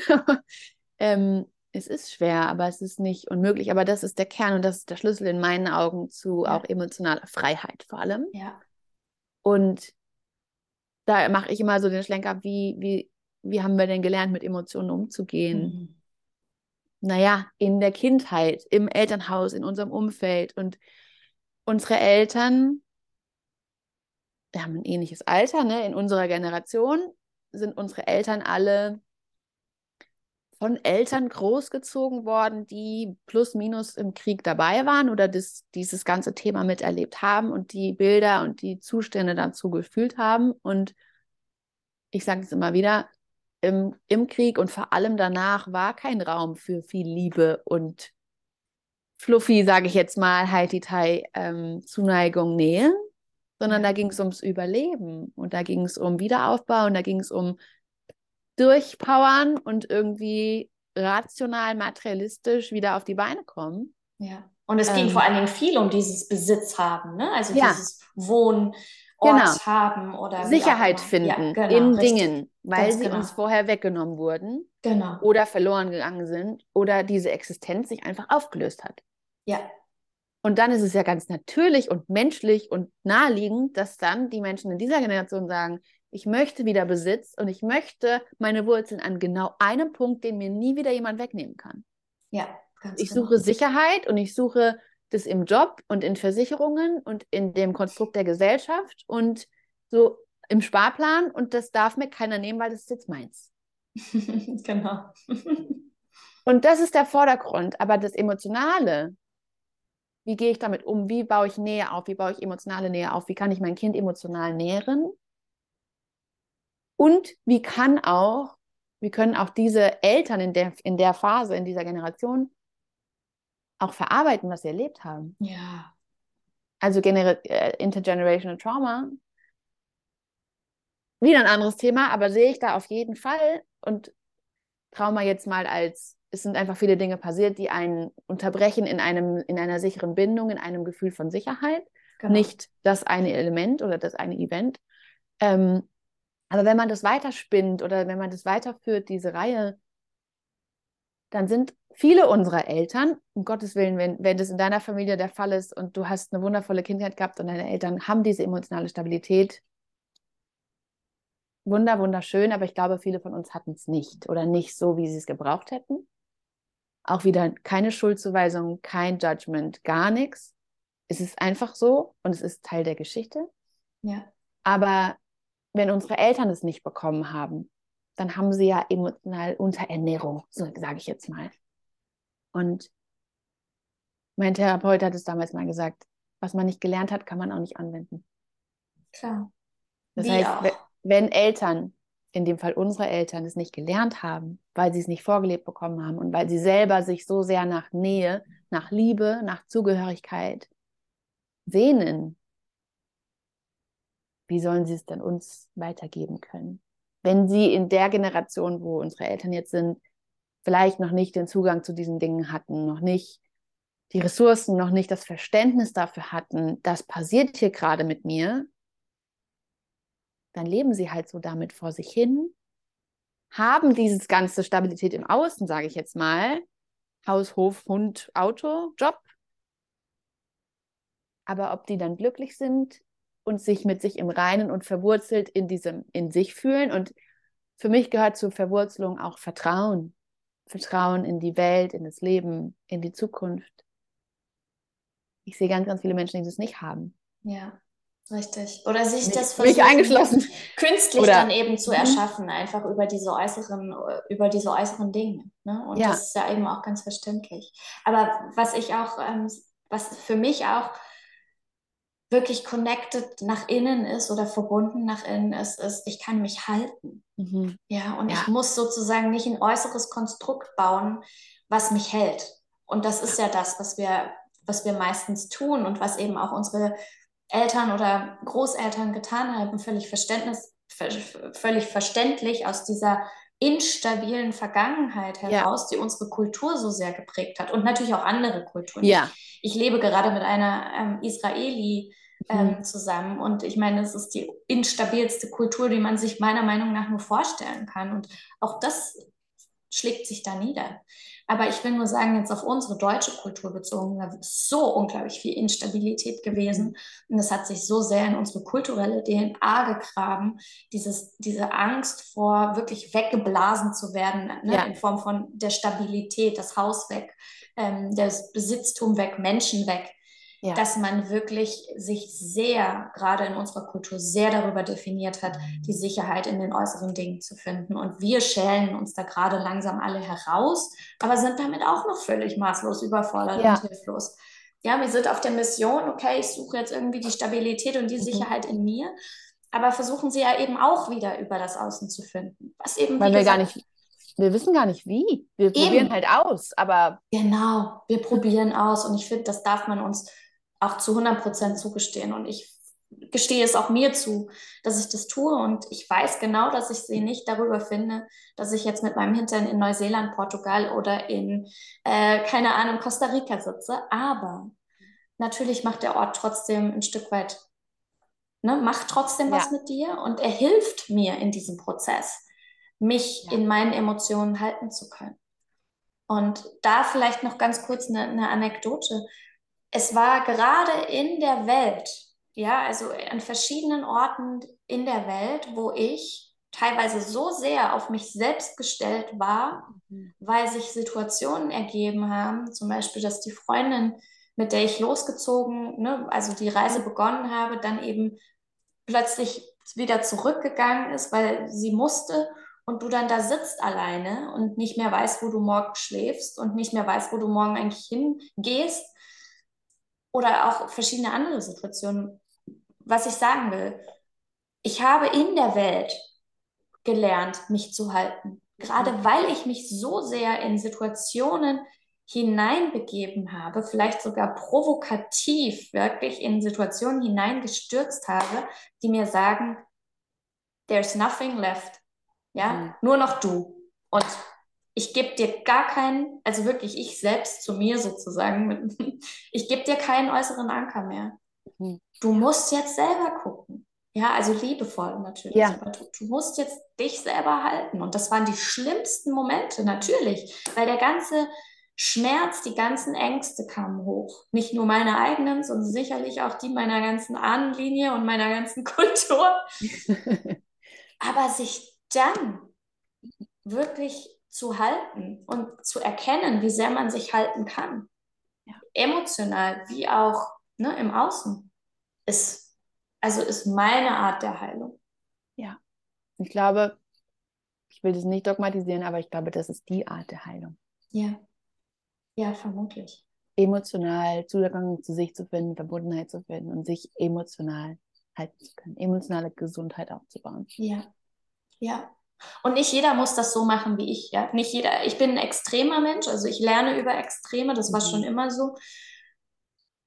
ähm, es ist schwer, aber es ist nicht unmöglich. Aber das ist der Kern und das ist der Schlüssel in meinen Augen zu Ja. auch emotionaler Freiheit vor allem. ja. Und da mache ich immer so den Schlenker, wie, wie, wie haben wir denn gelernt, mit Emotionen umzugehen? Mhm. Naja, in der Kindheit, im Elternhaus, in unserem Umfeld. Und unsere Eltern, wir haben ein ähnliches Alter, ne? In unserer Generation sind unsere Eltern alle von Eltern großgezogen worden, die plus minus im Krieg dabei waren oder das, dieses ganze Thema miterlebt haben und die Bilder und die Zustände dazu gefühlt haben. Und ich sage es immer wieder, im, im Krieg und vor allem danach war kein Raum für viel Liebe und Fluffy, sage ich jetzt mal, Haiti-Tai, ähm, Zuneigung, Nähe, sondern da ging es ums Überleben und da ging es um Wiederaufbau und da ging es um Durchpowern und irgendwie rational, materialistisch wieder auf die Beine kommen. Ja. Und es ging ähm, vor allen Dingen viel um dieses Besitz haben, ne? also ja. dieses Wohnen. Ort genau. haben oder Sicherheit finden ja, genau, in richtig. Dingen, weil Ganz sie genau. uns vorher weggenommen wurden genau. oder verloren gegangen sind oder diese Existenz sich einfach aufgelöst hat. Ja. Und dann ist es ja ganz natürlich und menschlich und naheliegend, dass dann die Menschen in dieser Generation sagen, ich möchte wieder Besitz und ich möchte meine Wurzeln an genau einem Punkt, den mir nie wieder jemand wegnehmen kann. Ja, ganz Ich genau. suche Sicherheit und ich suche das im Job und in Versicherungen und in dem Konstrukt der Gesellschaft und so im Sparplan und das darf mir keiner nehmen, weil das ist jetzt meins. genau. und das ist der Vordergrund, aber das Emotionale, wie gehe ich damit um? Wie baue ich Nähe auf? Wie baue ich emotionale Nähe auf? Wie kann ich mein Kind emotional nähren? Und wie kann auch, wie können auch diese Eltern in der, in der Phase, in dieser Generation auch verarbeiten, was sie erlebt haben. Ja. Also äh, intergenerational Trauma. Wieder ein anderes Thema, aber sehe ich da auf jeden Fall und Trauma jetzt mal als, es sind einfach viele Dinge passiert, die einen unterbrechen in einem, in einer sicheren Bindung, in einem Gefühl von Sicherheit. Genau. Nicht das eine Element oder das eine Event. Ähm, aber wenn man das weiterspinnt oder wenn man das weiterführt, diese Reihe, dann sind viele unserer Eltern, um Gottes Willen, wenn, wenn das in deiner Familie der Fall ist und du hast eine wundervolle Kindheit gehabt und deine Eltern haben diese emotionale Stabilität, wunder, wunderschön, aber ich glaube, viele von uns hatten es nicht oder nicht so, wie sie es gebraucht hätten. Auch wieder keine Schuldzuweisung, kein Judgment, gar nichts. Es ist einfach so und es ist Teil der Geschichte. Ja. Aber wenn unsere Eltern es nicht bekommen haben, dann haben sie ja emotional Unterernährung, so sage ich jetzt mal. Und mein Therapeut hat es damals mal gesagt, was man nicht gelernt hat, kann man auch nicht anwenden. Klar. Das Wie heißt, auch. wenn Eltern, in dem Fall unsere Eltern, es nicht gelernt haben, weil sie es nicht vorgelebt bekommen haben und weil sie selber sich so sehr nach Nähe, nach Liebe, nach Zugehörigkeit sehnen, wie sollen sie es dann uns weitergeben können? Wenn sie in der Generation, wo unsere Eltern jetzt sind, vielleicht noch nicht den Zugang zu diesen Dingen hatten, noch nicht die Ressourcen, noch nicht das Verständnis dafür hatten, das passiert hier gerade mit mir, dann leben sie halt so damit vor sich hin, haben dieses ganze Stabilität im Außen, sage ich jetzt mal, Haus, Hof, Hund, Auto, Job. Aber ob die dann glücklich sind und sich mit sich im Reinen und verwurzelt in diesem, in sich fühlen. Und für mich gehört zur Verwurzelung auch Vertrauen. Vertrauen in die Welt, in das Leben, in die Zukunft. Ich sehe ganz, ganz viele Menschen, die das nicht haben. Ja, richtig. Oder sich mich, das versuchen, eingeschlossen. künstlich Oder, dann eben zu mhm. erschaffen, einfach über diese äußeren, über diese äußeren Dinge. Ne? Und ja. das ist ja eben auch ganz verständlich. Aber was ich auch, ähm, was für mich auch wirklich connected nach innen ist oder verbunden nach innen ist, ist, ich kann mich halten. Mhm. Ja, und ja. ich muss sozusagen nicht ein äußeres Konstrukt bauen, was mich hält. Und das ist ja das, was wir, was wir meistens tun und was eben auch unsere Eltern oder Großeltern getan haben, völlig, Verständnis, völlig verständlich aus dieser instabilen Vergangenheit heraus, ja. die unsere Kultur so sehr geprägt hat und natürlich auch andere Kulturen. Ja. Ich lebe gerade mit einer ähm, Israeli ähm, mhm. zusammen und ich meine, es ist die instabilste Kultur, die man sich meiner Meinung nach nur vorstellen kann und auch das schlägt sich da nieder. Aber ich will nur sagen, jetzt auf unsere deutsche Kultur bezogen, da ist so unglaublich viel Instabilität gewesen. Mhm. Und es hat sich so sehr in unsere kulturelle DNA gegraben, dieses, diese Angst vor wirklich weggeblasen zu werden, ne? ja. in Form von der Stabilität, das Haus weg, ähm, das Besitztum weg, Menschen weg ja. dass man wirklich sich sehr, gerade in unserer Kultur, sehr darüber definiert hat, die Sicherheit in den äußeren Dingen zu finden. Und wir schälen uns da gerade langsam alle heraus, aber sind damit auch noch völlig maßlos überfordert ja. und hilflos. Ja, wir sind auf der Mission, okay, ich suche jetzt irgendwie die Stabilität und die mhm. Sicherheit in mir, aber versuchen sie ja eben auch wieder über das Außen zu finden. Was eben, Weil wir gesagt, gar nicht wir wissen gar nicht wie. Wir Eben. probieren halt aus, aber. Genau, wir probieren aus und ich finde, das darf man uns auch zu 100 Prozent zugestehen. Und ich gestehe es auch mir zu, dass ich das tue und ich weiß genau, dass ich sie nicht darüber finde, dass ich jetzt mit meinem Hintern in Neuseeland, Portugal oder in, äh, keine Ahnung, Costa Rica sitze. Aber natürlich macht der Ort trotzdem ein Stück weit, ne, macht trotzdem was ja. mit dir und er hilft mir in diesem Prozess, mich ja. in meinen Emotionen halten zu können. Und da vielleicht noch ganz kurz eine, eine Anekdote. Es war gerade in der Welt, ja, also an verschiedenen Orten in der Welt, wo ich teilweise so sehr auf mich selbst gestellt war, mhm. weil sich Situationen ergeben haben, zum Beispiel, dass die Freundin, mit der ich losgezogen, ne, also die Reise begonnen habe, dann eben plötzlich wieder zurückgegangen ist, weil sie musste und du dann da sitzt alleine und nicht mehr weißt, wo du morgen schläfst und nicht mehr weißt, wo du morgen eigentlich hingehst oder auch verschiedene andere Situationen. Was ich sagen will, ich habe in der Welt gelernt, mich zu halten. Gerade mhm. weil ich mich so sehr in Situationen hineinbegeben habe, vielleicht sogar provokativ wirklich in Situationen hineingestürzt habe, die mir sagen, there's nothing left. Ja, mhm. nur noch du. Und ich gebe dir gar keinen, also wirklich ich selbst zu mir sozusagen, ich gebe dir keinen äußeren Anker mehr. Mhm. Du musst jetzt selber gucken. Ja, also liebevoll natürlich. Ja. Aber du, du, musst jetzt dich selber halten. Und das waren die schlimmsten Momente, natürlich, weil der ganze Schmerz, die ganzen Ängste kamen hoch. Nicht nur meine eigenen, sondern sicherlich auch die meiner ganzen Ahnenlinie und meiner ganzen Kultur. Aber sich dann wirklich zu halten und zu erkennen, wie sehr man sich halten kann, ja. emotional wie auch ne, im Außen, ist, also ist meine Art der Heilung. Ja, ich glaube, ich will das nicht dogmatisieren, aber ich glaube, das ist die Art der Heilung. Ja, ja, vermutlich. Emotional Zugang zu sich zu finden, Verbundenheit zu finden und sich emotional halten zu können, emotionale Gesundheit aufzubauen. Ja, ja. Und nicht jeder muss das so machen wie ich. Ja? Nicht jeder, ich bin ein extremer Mensch, also ich lerne über Extreme, das war mhm. schon immer so.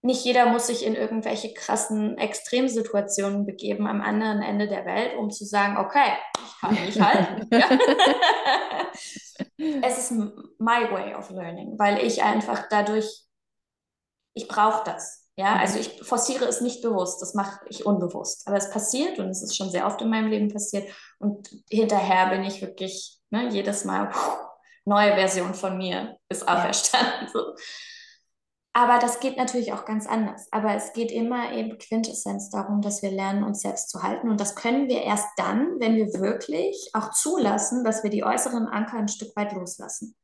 Nicht jeder muss sich in irgendwelche krassen Extremsituationen begeben am anderen Ende der Welt, um zu sagen, okay, ich kann mich halten. es ist my way of learning, weil ich einfach dadurch, ich brauche das. Ja, mhm. also ich forciere es nicht bewusst, das mache ich unbewusst. Aber es passiert und es ist schon sehr oft in meinem Leben passiert. Und hinterher bin ich wirklich ne, jedes Mal, puh, neue Version von mir ist auferstanden. So. Aber das geht natürlich auch ganz anders. Aber es geht immer eben Quintessenz darum, dass wir lernen, uns selbst zu halten. Und das können wir erst dann, wenn wir wirklich auch zulassen, dass wir die äußeren Anker ein Stück weit loslassen.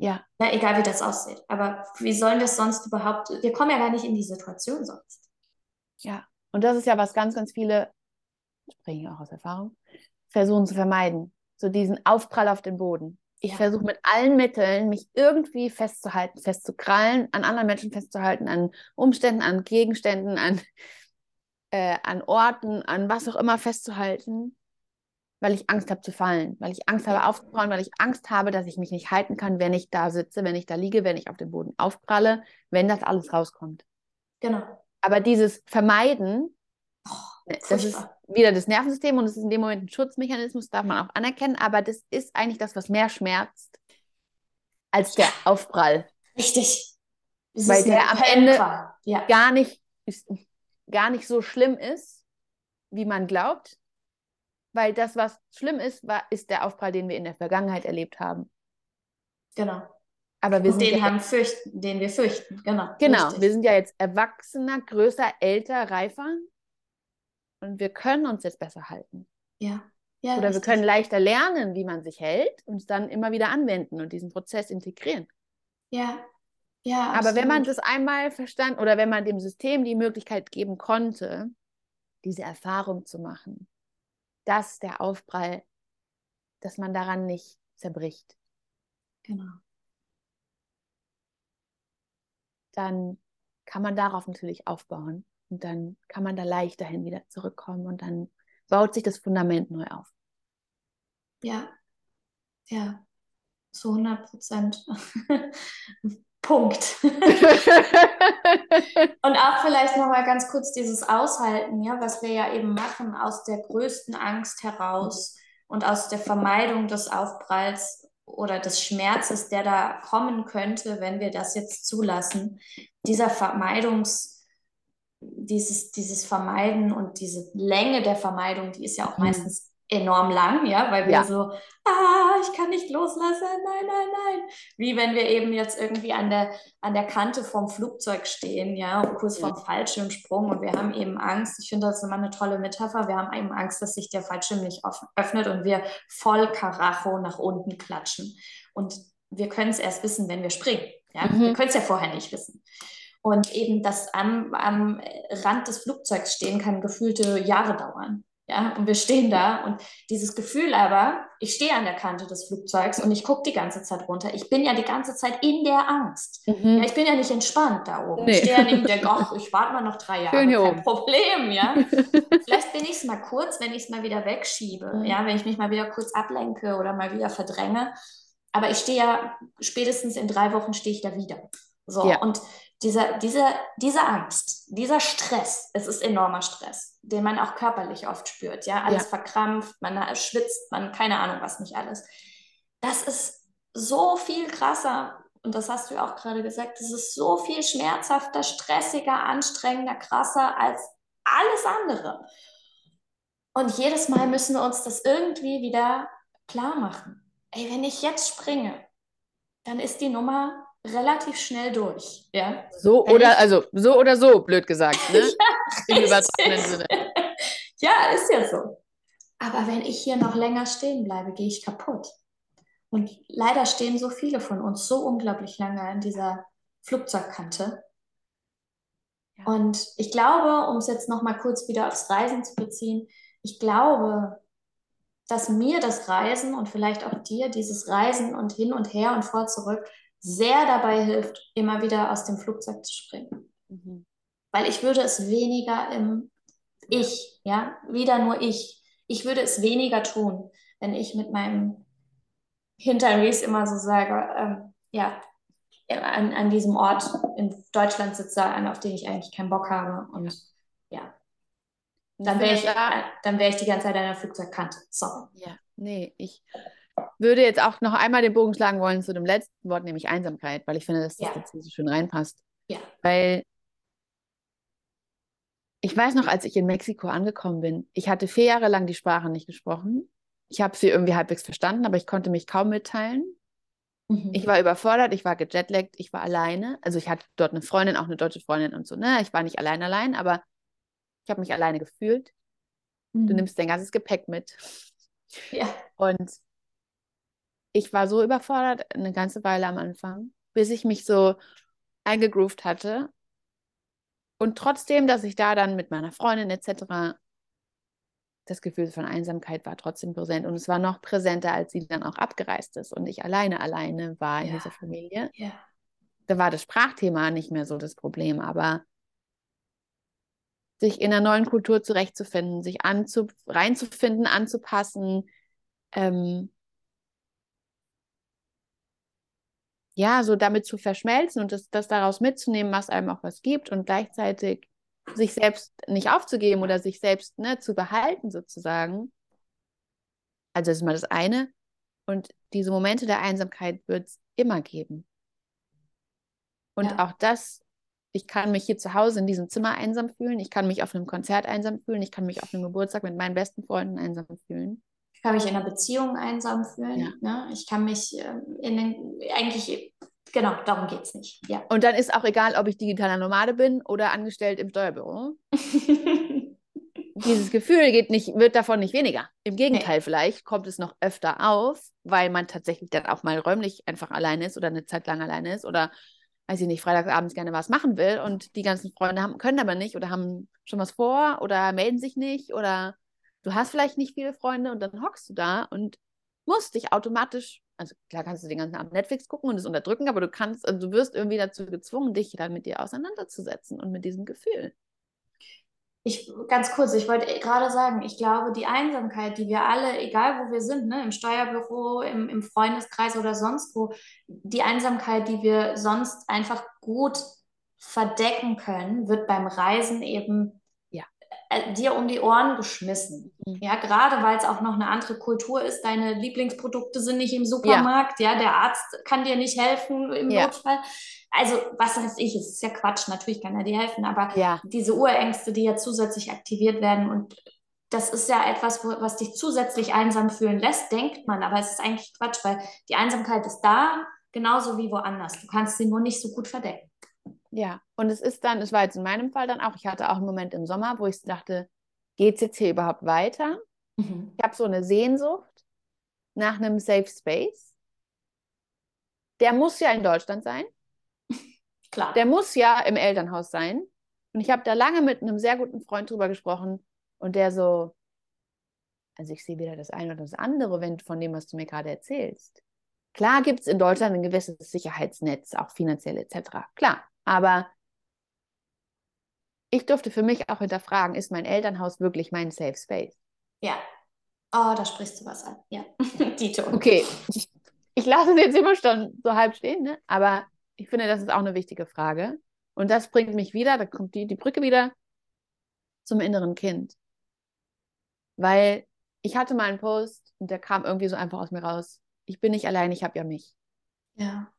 Ja. ja. Egal wie das aussieht. Aber wie sollen wir es sonst überhaupt, wir kommen ja gar nicht in die Situation sonst. Ja, und das ist ja, was ganz, ganz viele, spreche ich auch aus Erfahrung, versuchen zu vermeiden. So diesen Aufprall auf den Boden. Ich ja. versuche mit allen Mitteln, mich irgendwie festzuhalten, festzukrallen, an anderen Menschen festzuhalten, an Umständen, an Gegenständen, an, äh, an Orten, an was auch immer festzuhalten, weil ich Angst habe zu fallen, weil ich Angst habe aufzubauen, weil ich Angst habe, dass ich mich nicht halten kann, wenn ich da sitze, wenn ich da liege, wenn ich auf dem Boden aufpralle, wenn das alles rauskommt. Genau. Aber dieses Vermeiden, oh, das ist wieder das Nervensystem und es ist in dem Moment ein Schutzmechanismus, darf man auch anerkennen, aber das ist eigentlich das, was mehr schmerzt als der Aufprall. Richtig. Das weil der am Ende ja. gar, nicht, gar nicht so schlimm ist, wie man glaubt weil das, was schlimm ist, war, ist der Aufprall, den wir in der Vergangenheit erlebt haben. Genau. Aber wir sind den, ja haben fürchten, den wir fürchten, genau. Genau, richtig. wir sind ja jetzt erwachsener, größer, älter, reifer und wir können uns jetzt besser halten. Ja. ja Oder richtig. wir können leichter lernen, wie man sich hält und es dann immer wieder anwenden und diesen Prozess integrieren. Ja. Ja, Aber absolut. wenn man das einmal verstanden oder wenn man dem System die Möglichkeit geben konnte, diese Erfahrung zu machen, dass der Aufprall, dass man daran nicht zerbricht. Genau. Dann kann man darauf natürlich aufbauen und dann kann man da leicht dahin wieder zurückkommen und dann baut sich das Fundament neu auf. Ja, ja, zu 100 Prozent. Punkt. und auch vielleicht nochmal ganz kurz dieses Aushalten, ja, was wir ja eben machen, aus der größten Angst heraus und aus der Vermeidung des Aufpralls oder des Schmerzes, der da kommen könnte, wenn wir das jetzt zulassen. Dieser Vermeidungs, dieses, dieses Vermeiden und diese Länge der Vermeidung, die ist ja auch mhm. meistens enorm lang, ja, weil wir ja. so, ah, ich kann nicht loslassen, nein, nein, nein. Wie wenn wir eben jetzt irgendwie an der, an der Kante vom Flugzeug stehen, ja, kurz ja. vorm Fallschirmsprung und wir haben eben Angst. Ich finde das immer eine tolle Metapher. Wir haben eben Angst, dass sich der Fallschirm nicht öffnet und wir voll Karacho nach unten klatschen. Und wir können es erst wissen, wenn wir springen. Ja? Mhm. Wir können es ja vorher nicht wissen. Und eben das am, am Rand des Flugzeugs stehen kann gefühlte Jahre dauern. Ja, und wir stehen da und dieses Gefühl aber, ich stehe an der Kante des Flugzeugs und ich gucke die ganze Zeit runter. Ich bin ja die ganze Zeit in der Angst. Mhm. Ja, ich bin ja nicht entspannt da oben. Nee. Ich stehe ja nicht und denke, ach, ich warte mal noch drei Jahre. Kein oben. Problem, ja. Vielleicht bin ich es mal kurz, wenn ich es mal wieder wegschiebe. Mhm. Ja, wenn ich mich mal wieder kurz ablenke oder mal wieder verdränge. Aber ich stehe ja, spätestens in drei Wochen stehe ich da wieder. So, ja. und dieser, diese, diese Angst, dieser Stress, es ist enormer Stress, den man auch körperlich oft spürt, ja, alles ja. verkrampft, man schwitzt, man keine Ahnung was nicht alles. Das ist so viel krasser und das hast du ja auch gerade gesagt, das ist so viel schmerzhafter, stressiger, anstrengender, krasser als alles andere. Und jedes Mal müssen wir uns das irgendwie wieder klar machen. Ey, wenn ich jetzt springe, dann ist die Nummer relativ schnell durch. Ja? So Wenn oder, ich... also so oder so, blöd gesagt, ne? ja, Im übertragenen Sinne. ja, ist ja so. Aber wenn ich hier noch länger stehen bleibe, gehe ich kaputt. Und leider stehen so viele von uns so unglaublich lange an dieser Flugzeugkante. Ja. Und ich glaube, um es jetzt noch mal kurz wieder aufs Reisen zu beziehen, ich glaube, dass mir das Reisen und vielleicht auch dir dieses Reisen und hin und her und vor zurück sehr dabei hilft, immer wieder aus dem Flugzeug zu springen. Mhm. Weil ich würde es weniger im Ich, ja, wieder nur ich. Ich würde es weniger tun, wenn ich mit meinem Hintern, wie ich es immer so sage, ähm, ja, an, an diesem Ort in Deutschland sitze, an, auf den ich eigentlich keinen Bock habe. Und ja, dann wäre ich, dann wär ich die ganze Zeit an der Flugzeugkante. Sorry. Ja, nee, ich würde jetzt auch noch einmal den Bogen schlagen wollen zu dem letzten Wort, nämlich Einsamkeit, weil ich finde, dass das ja. jetzt so schön reinpasst. Ja. Weil ich weiß noch, als ich in Mexiko angekommen bin, ich hatte vier Jahre lang die Sprache nicht gesprochen. Ich habe sie irgendwie halbwegs verstanden, aber ich konnte mich kaum mitteilen. Mhm. Ich war überfordert, ich war gejetlaggt, ich war alleine. Also ich hatte dort eine Freundin, auch eine deutsche Freundin und so. Ne? Ich war nicht allein allein, aber ich habe mich alleine gefühlt. Mhm. Du nimmst dein ganzes Gepäck mit. Ja. Und ich war so überfordert eine ganze Weile am Anfang, bis ich mich so eingegroovt hatte. Und trotzdem, dass ich da dann mit meiner Freundin etc. das Gefühl von Einsamkeit war trotzdem präsent und es war noch präsenter, als sie dann auch abgereist ist und ich alleine alleine war in ja. dieser Familie. Ja. Da war das Sprachthema nicht mehr so das Problem, aber sich in einer neuen Kultur zurechtzufinden, sich anzu reinzufinden, anzupassen, ähm, ja, so damit zu verschmelzen und das, das daraus mitzunehmen, was einem auch was gibt und gleichzeitig sich selbst nicht aufzugeben oder sich selbst ne, zu behalten sozusagen. Also das ist mal das eine. Und diese Momente der Einsamkeit wird es immer geben. Und ja. auch das, ich kann mich hier zu Hause in diesem Zimmer einsam fühlen, ich kann mich auf einem Konzert einsam fühlen, ich kann mich auf einem Geburtstag mit meinen besten Freunden einsam fühlen. Ich kann mich in einer Beziehung einsam fühlen. Ja. Ne? Ich kann mich ähm, in den, eigentlich, genau, darum geht es nicht. Ja. Und dann ist auch egal, ob ich digitaler Nomade bin oder angestellt im Steuerbüro. Dieses Gefühl geht nicht, wird davon nicht weniger. Im Gegenteil, nee. vielleicht kommt es noch öfter auf, weil man tatsächlich dann auch mal räumlich einfach alleine ist oder eine Zeit lang alleine ist oder weiß ich nicht, freitagsabends gerne was machen will und die ganzen Freunde haben, können aber nicht oder haben schon was vor oder melden sich nicht oder du hast vielleicht nicht viele Freunde und dann hockst du da und musst dich automatisch, also klar kannst du den ganzen Abend Netflix gucken und es unterdrücken, aber du kannst, also du wirst irgendwie dazu gezwungen, dich dann mit dir auseinanderzusetzen und mit diesem Gefühl. Ich, ganz kurz, ich wollte gerade sagen, ich glaube, die Einsamkeit, die wir alle, egal wo wir sind, ne, im Steuerbüro, im, im Freundeskreis oder sonst wo, die Einsamkeit, die wir sonst einfach gut verdecken können, wird beim Reisen eben. Äh, dir um die Ohren geschmissen. Mhm. Ja, gerade weil es auch noch eine andere Kultur ist. Deine Lieblingsprodukte sind nicht im Supermarkt. Ja, der Arzt kann dir nicht helfen im Ja. Notfall. Also, was weiß ich, es ist ja Quatsch. Natürlich kann er dir helfen, aber Ja. diese Urängste, die ja zusätzlich aktiviert werden und das ist ja etwas, wo, was dich zusätzlich einsam fühlen lässt, denkt man, aber es ist eigentlich Quatsch, weil die Einsamkeit ist da, genauso wie woanders. Du kannst sie nur nicht so gut verdecken. Ja, und es ist dann, es war jetzt in meinem Fall dann auch, ich hatte auch einen Moment im Sommer, wo ich dachte, geht es jetzt hier überhaupt weiter? Mhm. Ich habe so eine Sehnsucht nach einem Safe Space. Der muss ja in Deutschland sein. Klar. Der muss ja im Elternhaus sein. Und ich habe da lange mit einem sehr guten Freund drüber gesprochen und der so, also ich sehe weder das eine oder das andere, wenn von dem, was du mir gerade erzählst. Klar gibt es in Deutschland ein gewisses Sicherheitsnetz, auch finanziell etc. Klar, aber ich durfte für mich auch hinterfragen, ist mein Elternhaus wirklich mein Safe Space? Ja. Oh, da sprichst du was an. Ja. Dito. Okay, ich lasse es jetzt immer schon so halb stehen, ne? aber ich finde, das ist auch eine wichtige Frage. Und das bringt mich wieder, da kommt die, die Brücke wieder zum inneren Kind. Weil ich hatte mal einen Post und der kam irgendwie so einfach aus mir raus. Ich bin nicht allein, ich habe ja mich. Ja.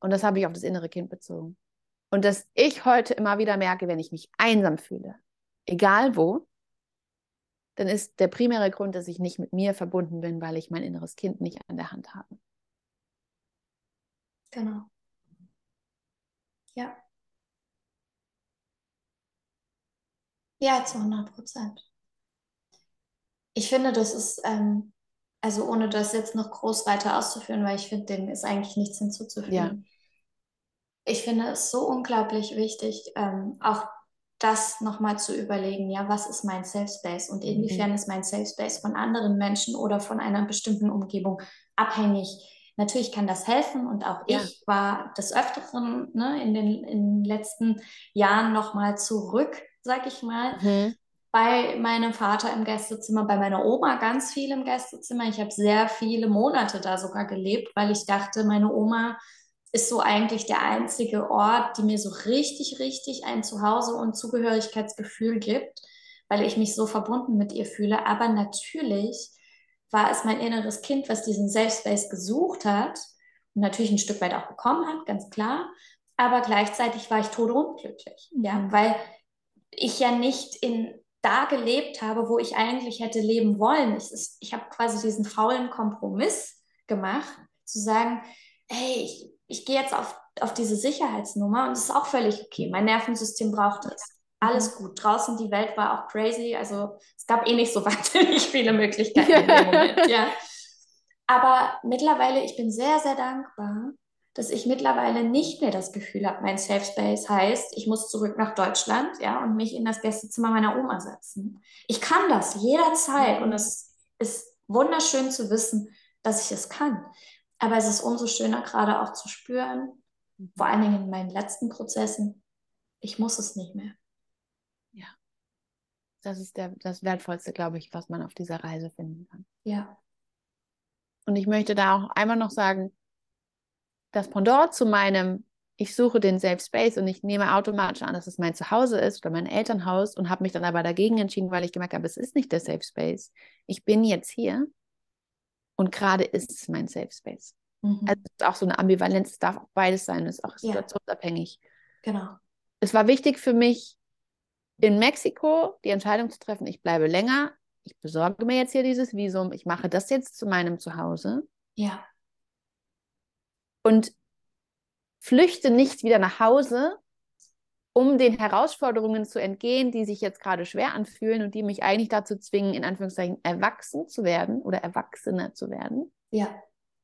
Und das habe ich auf das innere Kind bezogen. Und dass ich heute immer wieder merke, wenn ich mich einsam fühle, egal wo, dann ist der primäre Grund, dass ich nicht mit mir verbunden bin, weil ich mein inneres Kind nicht an der Hand habe. Genau. Ja. Ja, zu 100 Prozent. Ich finde, das ist, ähm, also ohne das jetzt noch groß weiter auszuführen, weil ich finde, dem ist eigentlich nichts hinzuzufügen. Ja. Ich finde es so unglaublich wichtig, ähm, auch das nochmal zu überlegen, ja, was ist mein Safe Space und inwiefern ist mein Safe Space von anderen Menschen oder von einer bestimmten Umgebung abhängig. Natürlich kann das helfen und auch Ja. ich war des Öfteren ne, in, den, in den letzten Jahren nochmal zurück, sag ich mal, Mhm. bei meinem Vater im Gästezimmer, bei meiner Oma ganz viel im Gästezimmer. Ich habe sehr viele Monate da sogar gelebt, weil ich dachte, meine Oma ist so eigentlich der einzige Ort, die mir so richtig, richtig ein Zuhause und Zugehörigkeitsgefühl gibt, weil ich mich so verbunden mit ihr fühle. Aber natürlich war es mein inneres Kind, was diesen Safe Space gesucht hat und natürlich ein Stück weit auch bekommen hat, ganz klar. Aber gleichzeitig war ich totunglücklich, ja, weil ich ja nicht in da gelebt habe, wo ich eigentlich hätte leben wollen. Ich, ich habe quasi diesen faulen Kompromiss gemacht, zu sagen, hey, ich, ich gehe jetzt auf, auf diese Sicherheitsnummer und es ist auch völlig okay. Mein Nervensystem braucht es. Alles gut. Draußen die Welt war auch crazy. Also es gab eh nicht so wahnsinnig viele Möglichkeiten in dem Moment, ja. Aber mittlerweile, ich bin sehr, sehr dankbar, dass ich mittlerweile nicht mehr das Gefühl habe, mein Safe Space heißt, ich muss zurück nach Deutschland, ja, und mich in das Gästezimmer meiner Oma setzen. Ich kann das jederzeit und es ist wunderschön zu wissen, dass ich es kann. Aber es ist umso schöner gerade auch zu spüren, vor allen Dingen in meinen letzten Prozessen, ich muss es nicht mehr. Das ist der, das Wertvollste, glaube ich, was man auf dieser Reise finden kann. Ja, Und ich möchte da auch einmal noch sagen, das Pendant zu meinem, ich suche den Safe Space und ich nehme automatisch an, dass es mein Zuhause ist oder mein Elternhaus und habe mich dann aber dagegen entschieden, weil ich gemerkt habe, es ist nicht der Safe Space. Ich bin jetzt hier und gerade ist es mein Safe Space. mhm. Also es ist auch so eine Ambivalenz, es darf auch beides sein, es ist auch Ja. situationsabhängig. genau. Es war wichtig für mich, in Mexiko die Entscheidung zu treffen, ich bleibe länger, ich besorge mir jetzt hier dieses Visum, ich mache das jetzt zu meinem Zuhause Ja, und flüchte nicht wieder nach Hause, um den Herausforderungen zu entgehen, die sich jetzt gerade schwer anfühlen und die mich eigentlich dazu zwingen, in Anführungszeichen erwachsen zu werden oder erwachsener zu werden, ja,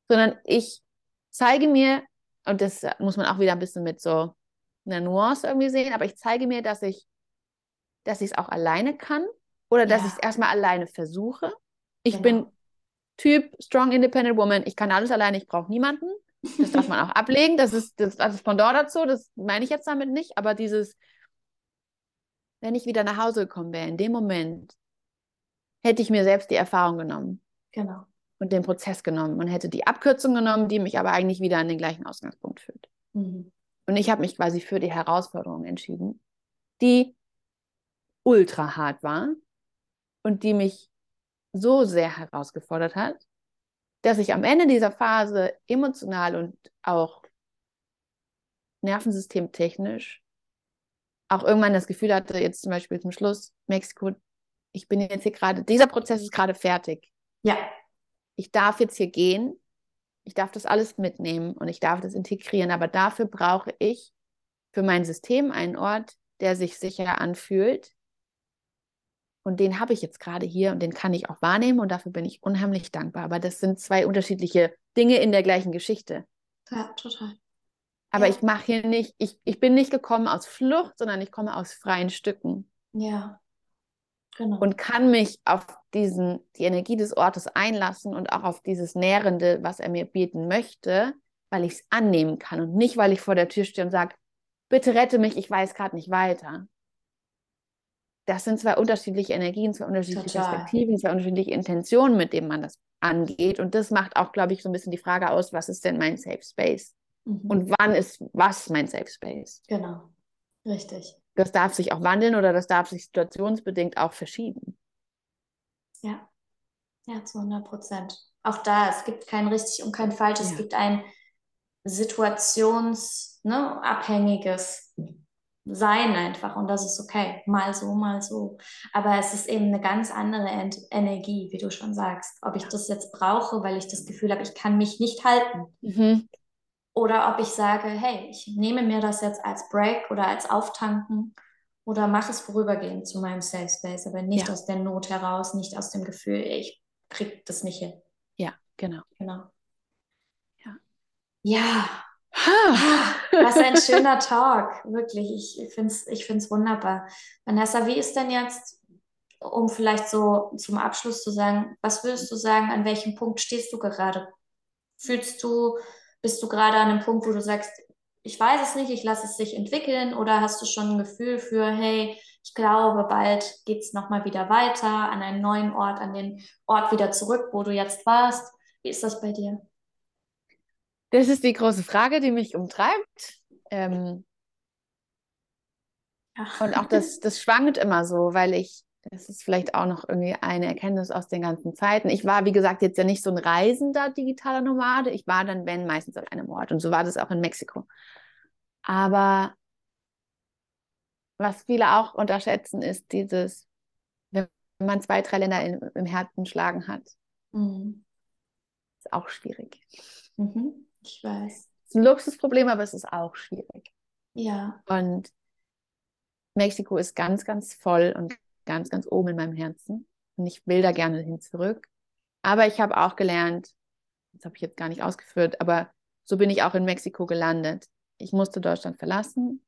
sondern ich zeige mir, und das muss man auch wieder ein bisschen mit so einer Nuance irgendwie sehen, aber ich zeige mir, dass ich dass ich es auch alleine kann oder dass Ja. ich es erstmal alleine versuche. Ich Genau. bin Typ Strong Independent Woman, ich kann alles alleine, ich brauche niemanden. Das darf man auch ablegen. Das ist das, das ist Pendant dazu, das meine ich jetzt damit nicht, aber dieses, wenn ich wieder nach Hause gekommen wäre, in dem Moment, hätte ich mir selbst die Erfahrung genommen. Genau. Und den Prozess genommen und hätte die Abkürzung genommen, die mich aber eigentlich wieder an den gleichen Ausgangspunkt führt. Mhm. Und ich habe mich quasi für die Herausforderung entschieden, die ultra hart war und die mich so sehr herausgefordert hat, dass ich am Ende dieser Phase emotional und auch nervensystemtechnisch auch irgendwann das Gefühl hatte, jetzt zum Beispiel zum Schluss, Mexiko, ich bin jetzt hier gerade, dieser Prozess ist gerade fertig. Ja. Ich darf jetzt hier gehen, ich darf das alles mitnehmen und ich darf das integrieren, aber dafür brauche ich für mein System einen Ort, der sich sicher anfühlt. Und den habe ich jetzt gerade hier und den kann ich auch wahrnehmen und dafür bin ich unheimlich dankbar. Aber das sind zwei unterschiedliche Dinge in der gleichen Geschichte. Ja, total. Aber Ja. ich mache hier nicht, ich, ich bin nicht gekommen aus Flucht, sondern ich komme aus freien Stücken Ja. Genau. und kann mich auf diesen, die Energie des Ortes einlassen und auch auf dieses Nährende, was er mir bieten möchte, weil ich es annehmen kann und nicht, weil ich vor der Tür stehe und sage, bitte rette mich, ich weiß gerade nicht weiter. Das sind zwei unterschiedliche Energien, zwei unterschiedliche Total. Perspektiven, zwei unterschiedliche Intentionen, mit denen man das angeht. Und das macht auch, glaube ich, so ein bisschen die Frage aus, was ist denn mein Safe Space? Mhm. Und wann ist was mein Safe Space? genau. Richtig. Das darf sich auch wandeln oder das darf sich situationsbedingt auch verschieben. Ja. Ja, zu 100 Prozent. Auch da, es gibt kein richtig und kein falsch. Es Ja. gibt ein situationsabhängiges ne, Sein einfach. Und das ist okay. Mal so, mal so. Aber es ist eben eine ganz andere Ent Energie, wie du schon sagst. Ob ich das jetzt brauche, weil ich das Gefühl habe, ich kann mich nicht halten. Mhm. Oder ob ich sage, hey, ich nehme mir das jetzt als Break oder als Auftanken oder mache es vorübergehend zu meinem Safe Space, aber nicht Ja. aus der Not heraus, nicht aus dem Gefühl, ich krieg das nicht hin. Ja, genau. Genau. Ja. Ja. Was ein schöner Talk, wirklich. Ich finde es ich find's wunderbar. Vanessa, wie ist denn jetzt, um vielleicht so zum Abschluss zu sagen, was würdest du sagen, an welchem Punkt stehst du gerade? Fühlst du, bist du gerade an einem Punkt, wo du sagst, ich weiß es nicht, ich lasse es sich entwickeln, oder hast du schon ein Gefühl für, hey, ich glaube, bald geht es nochmal wieder weiter an einen neuen Ort, an den Ort wieder zurück, wo du jetzt warst? Wie ist das bei dir? Das ist die große Frage, die mich umtreibt. Ähm, und auch das, das schwankt immer so, weil ich, das ist vielleicht auch noch irgendwie eine Erkenntnis aus den ganzen Zeiten. Ich war, wie gesagt, jetzt ja nicht so ein reisender digitaler Nomade. Ich war dann, wenn, meistens an einem Ort. Und so war das auch in Mexiko. Aber was viele auch unterschätzen, ist dieses, wenn man zwei, drei Länder in, im Herzen schlagen hat, Mhm. ist auch schwierig. Mhm. Ich weiß. Es ist ein Luxusproblem, aber es ist auch schwierig. Ja. Und Mexiko ist ganz, ganz voll und ganz, ganz oben in meinem Herzen. Und ich will da gerne hin zurück. Aber ich habe auch gelernt, das habe ich jetzt gar nicht ausgeführt, aber so bin ich auch in Mexiko gelandet. Ich musste Deutschland verlassen.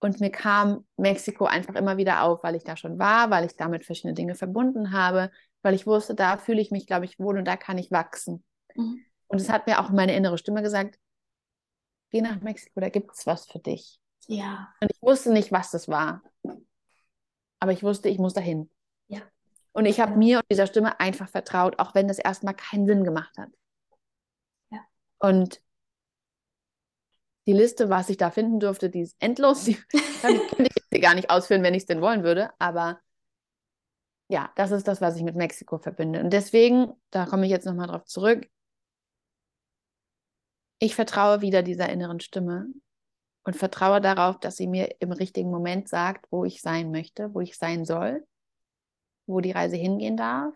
Und mir kam Mexiko einfach immer wieder auf, weil ich da schon war, weil ich damit verschiedene Dinge verbunden habe, weil ich wusste, da fühle ich mich, glaube ich, wohl und da kann ich wachsen. Mhm. Und es hat mir auch meine innere Stimme gesagt, geh nach Mexiko, da gibt es was für dich. Ja. Und ich wusste nicht, was das war. Aber ich wusste, ich muss dahin. Ja. Und ich habe Ja. mir und dieser Stimme einfach vertraut, auch wenn das erstmal keinen Sinn gemacht hat. Ja. Und die Liste, was ich da finden durfte, die ist endlos. Die kann ich, könnte ich gar nicht ausführen, wenn ich es denn wollen würde. Aber ja, das ist das, was ich mit Mexiko verbinde. Und deswegen, da komme ich jetzt nochmal drauf zurück, ich vertraue wieder dieser inneren Stimme und vertraue darauf, dass sie mir im richtigen Moment sagt, wo ich sein möchte, wo ich sein soll, wo die Reise hingehen darf.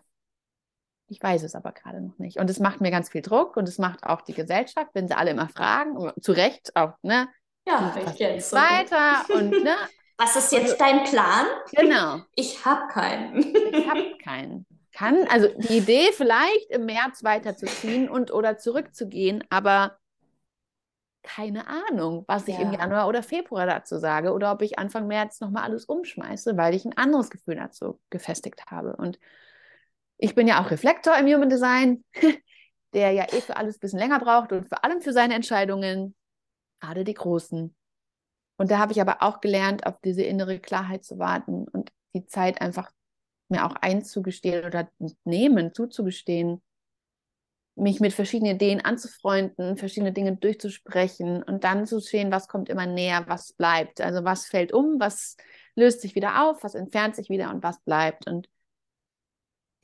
Ich weiß es aber gerade noch nicht. Und es macht mir ganz viel Druck und es macht auch die Gesellschaft, wenn sie alle immer fragen, zu Recht auch, ne? Ja, was kenn's geht's so. weiter und ne? Was ist jetzt dein Plan? Genau. Ich habe keinen. Ich habe keinen. Kann, also die Idee vielleicht im März weiterzuziehen und oder zurückzugehen, aber keine Ahnung, was ich im Ja. Januar oder Februar dazu sage oder ob ich Anfang März nochmal alles umschmeiße, weil ich ein anderes Gefühl dazu gefestigt habe. Und ich bin ja auch Reflektor im Human Design, der ja eh für alles ein bisschen länger braucht und vor allem für seine Entscheidungen, gerade die großen, Und da habe ich aber auch gelernt, auf diese innere Klarheit zu warten und die Zeit einfach mir auch einzugestehen oder nehmen, zuzugestehen, mich mit verschiedenen Ideen anzufreunden, verschiedene Dinge durchzusprechen und dann zu sehen, was kommt immer näher, was bleibt. Also was fällt um, was löst sich wieder auf, was entfernt sich wieder und was bleibt. Und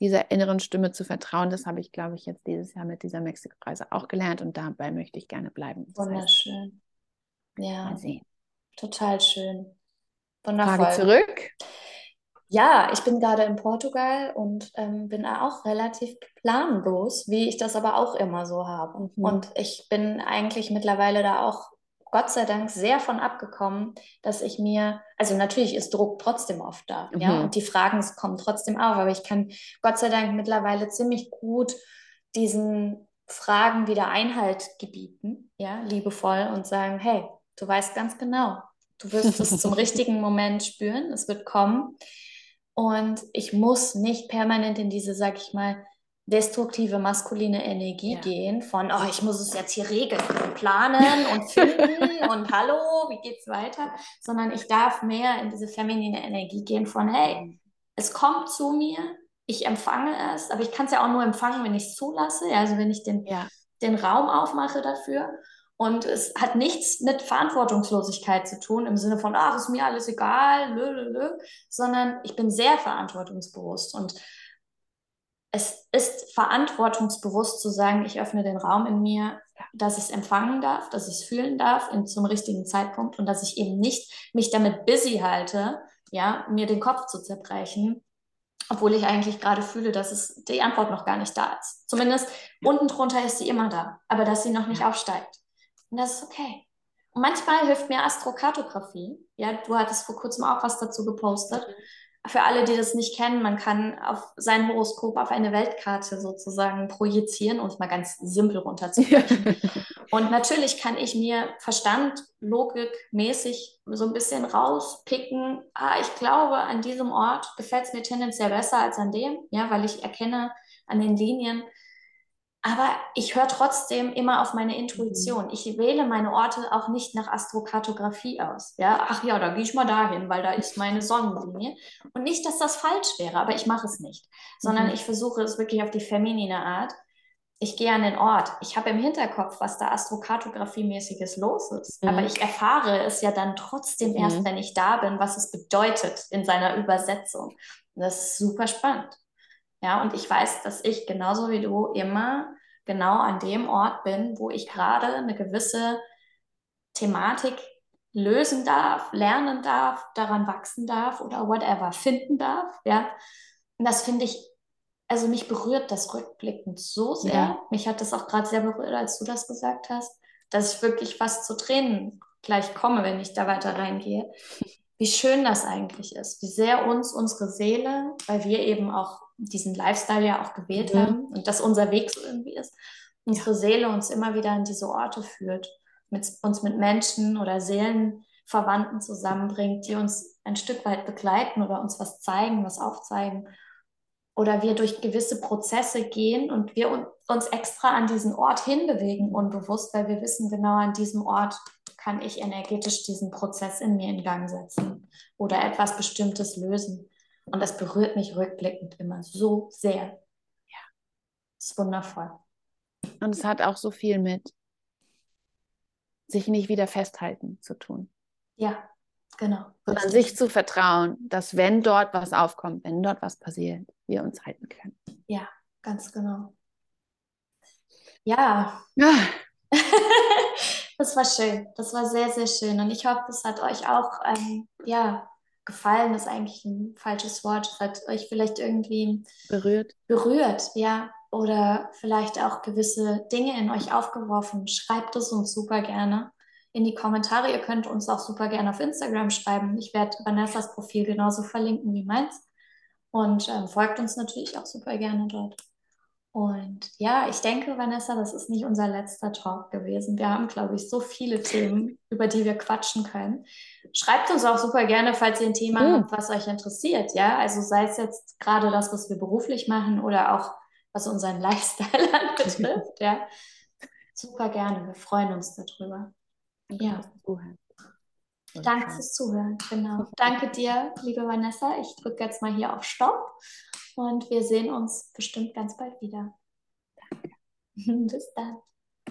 dieser inneren Stimme zu vertrauen, das habe ich, glaube ich, jetzt dieses Jahr mit dieser Mexiko-Reise auch gelernt und dabei möchte ich gerne bleiben. Das Wunderschön. Heißt, ja. Total schön. Wundervoll. Frage zurück. Ja, ich bin gerade in Portugal und ähm, bin auch relativ planlos, wie ich das aber auch immer so habe. Mhm. Und ich bin eigentlich mittlerweile da auch Gott sei Dank sehr von abgekommen, dass ich mir, also natürlich ist Druck trotzdem oft da, mhm. ja, und die Fragen kommen trotzdem auf, aber ich kann Gott sei Dank mittlerweile ziemlich gut diesen Fragen wieder Einhalt gebieten, ja, liebevoll und sagen, hey, du weißt ganz genau, du wirst es zum richtigen Moment spüren, es wird kommen. Und ich muss nicht permanent in diese, sag ich mal, destruktive maskuline Energie ja. gehen von, oh, ich muss es jetzt hier regeln und planen und finden und hallo, wie geht's weiter? Sondern ich darf mehr in diese feminine Energie gehen von, hey, es kommt zu mir, ich empfange es, aber ich kann es ja auch nur empfangen, wenn ich es zulasse, also wenn ich den, ja. den Raum aufmache dafür. Und es hat nichts mit Verantwortungslosigkeit zu tun, im Sinne von, ach, ist mir alles egal, lö, lö, lö, sondern ich bin sehr verantwortungsbewusst. Und es ist verantwortungsbewusst zu sagen, ich öffne den Raum in mir, dass ich es empfangen darf, dass ich es fühlen darf in, zum richtigen Zeitpunkt und dass ich eben nicht mich damit busy halte, ja, mir den Kopf zu zerbrechen, obwohl ich eigentlich gerade fühle, dass es die Antwort noch gar nicht da ist. Zumindest unten drunter ist sie immer da, aber dass sie noch nicht aufsteigt. Und das ist okay. Und manchmal hilft mir Astrokartografie. Ja, du hattest vor kurzem auch was dazu gepostet. Für alle, die das nicht kennen, man kann auf sein Horoskop auf eine Weltkarte sozusagen projizieren, um es mal ganz simpel runterzubrechen. und natürlich kann ich mir Verstand, Logik mäßig so ein bisschen rauspicken. Ah, ich glaube, an diesem Ort gefällt es mir tendenziell besser als an dem, ja, weil ich erkenne an den Linien, aber ich höre trotzdem immer auf meine Intuition. Mhm. Ich wähle meine Orte auch nicht nach Astrokartografie aus. Ja, ach ja, da gehe ich mal dahin, weil da ist meine Sonnenlinie. Und nicht, dass das falsch wäre, aber ich mache es nicht, sondern mhm. ich versuche es wirklich auf die feminine Art. Ich gehe an den Ort. Ich habe im Hinterkopf, was da Astrokartografie-mäßiges los ist. Mhm. Aber ich erfahre es ja dann trotzdem mhm. erst, wenn ich da bin, was es bedeutet in seiner Übersetzung. Und das ist super spannend. Ja, und ich weiß, dass ich genauso wie du immer genau an dem Ort bin, wo ich gerade eine gewisse Thematik lösen darf, lernen darf, daran wachsen darf oder whatever finden darf. Ja, und das finde ich, also mich berührt das rückblickend so sehr. Ja. Mich hat das auch gerade sehr berührt, als du das gesagt hast, dass ich wirklich fast zu Tränen gleich komme, wenn ich da weiter reingehe. Wie schön das eigentlich ist, wie sehr uns unsere Seele, weil wir eben auch diesen Lifestyle ja auch gewählt mhm. haben und dass unser Weg so irgendwie ist, unsere. Seele uns immer wieder an diese Orte führt, mit, uns mit Menschen oder Seelenverwandten zusammenbringt, die uns ein Stück weit begleiten oder uns was zeigen, was aufzeigen. Oder wir durch gewisse Prozesse gehen und wir uns extra an diesen Ort hinbewegen, unbewusst, weil wir wissen, genau an diesem Ort kann ich energetisch diesen Prozess in mir in Gang setzen oder etwas Bestimmtes lösen. Und das berührt mich rückblickend immer so sehr. Ja, das ist wundervoll. Und es hat auch so viel mit sich nicht wieder festhalten zu tun. Ja, genau. Sondern sich zu vertrauen, dass wenn dort was aufkommt, wenn dort was passiert, wir uns halten können. Ja, ganz genau. Ja. ja. das war schön. Das war sehr, sehr schön. Und ich hoffe, es hat euch auch ähm, ja, gefallen ist eigentlich ein falsches Wort. Es hat euch vielleicht irgendwie berührt. Berührt, ja. Oder vielleicht auch gewisse Dinge in euch aufgeworfen. Schreibt es uns super gerne in die Kommentare. Ihr könnt uns auch super gerne auf Instagram schreiben. Ich werde Vanessas Profil genauso verlinken wie meins. Und ähm, folgt uns natürlich auch super gerne dort. Und ja, ich denke, Vanessa, das ist nicht unser letzter Talk gewesen. Wir haben, glaube ich, so viele Themen, über die wir quatschen können. Schreibt uns auch super gerne, falls ihr ein Thema mhm. habt, was euch interessiert. Ja, also sei es jetzt gerade das, was wir beruflich machen oder auch was unseren Lifestyle anbetrifft. ja, super gerne. Wir freuen uns darüber. Ja. Danke fürs Zuhören, genau. Danke dir, liebe Vanessa. Ich drücke jetzt mal hier auf Stopp und wir sehen uns bestimmt ganz bald wieder. Danke. Bis dann.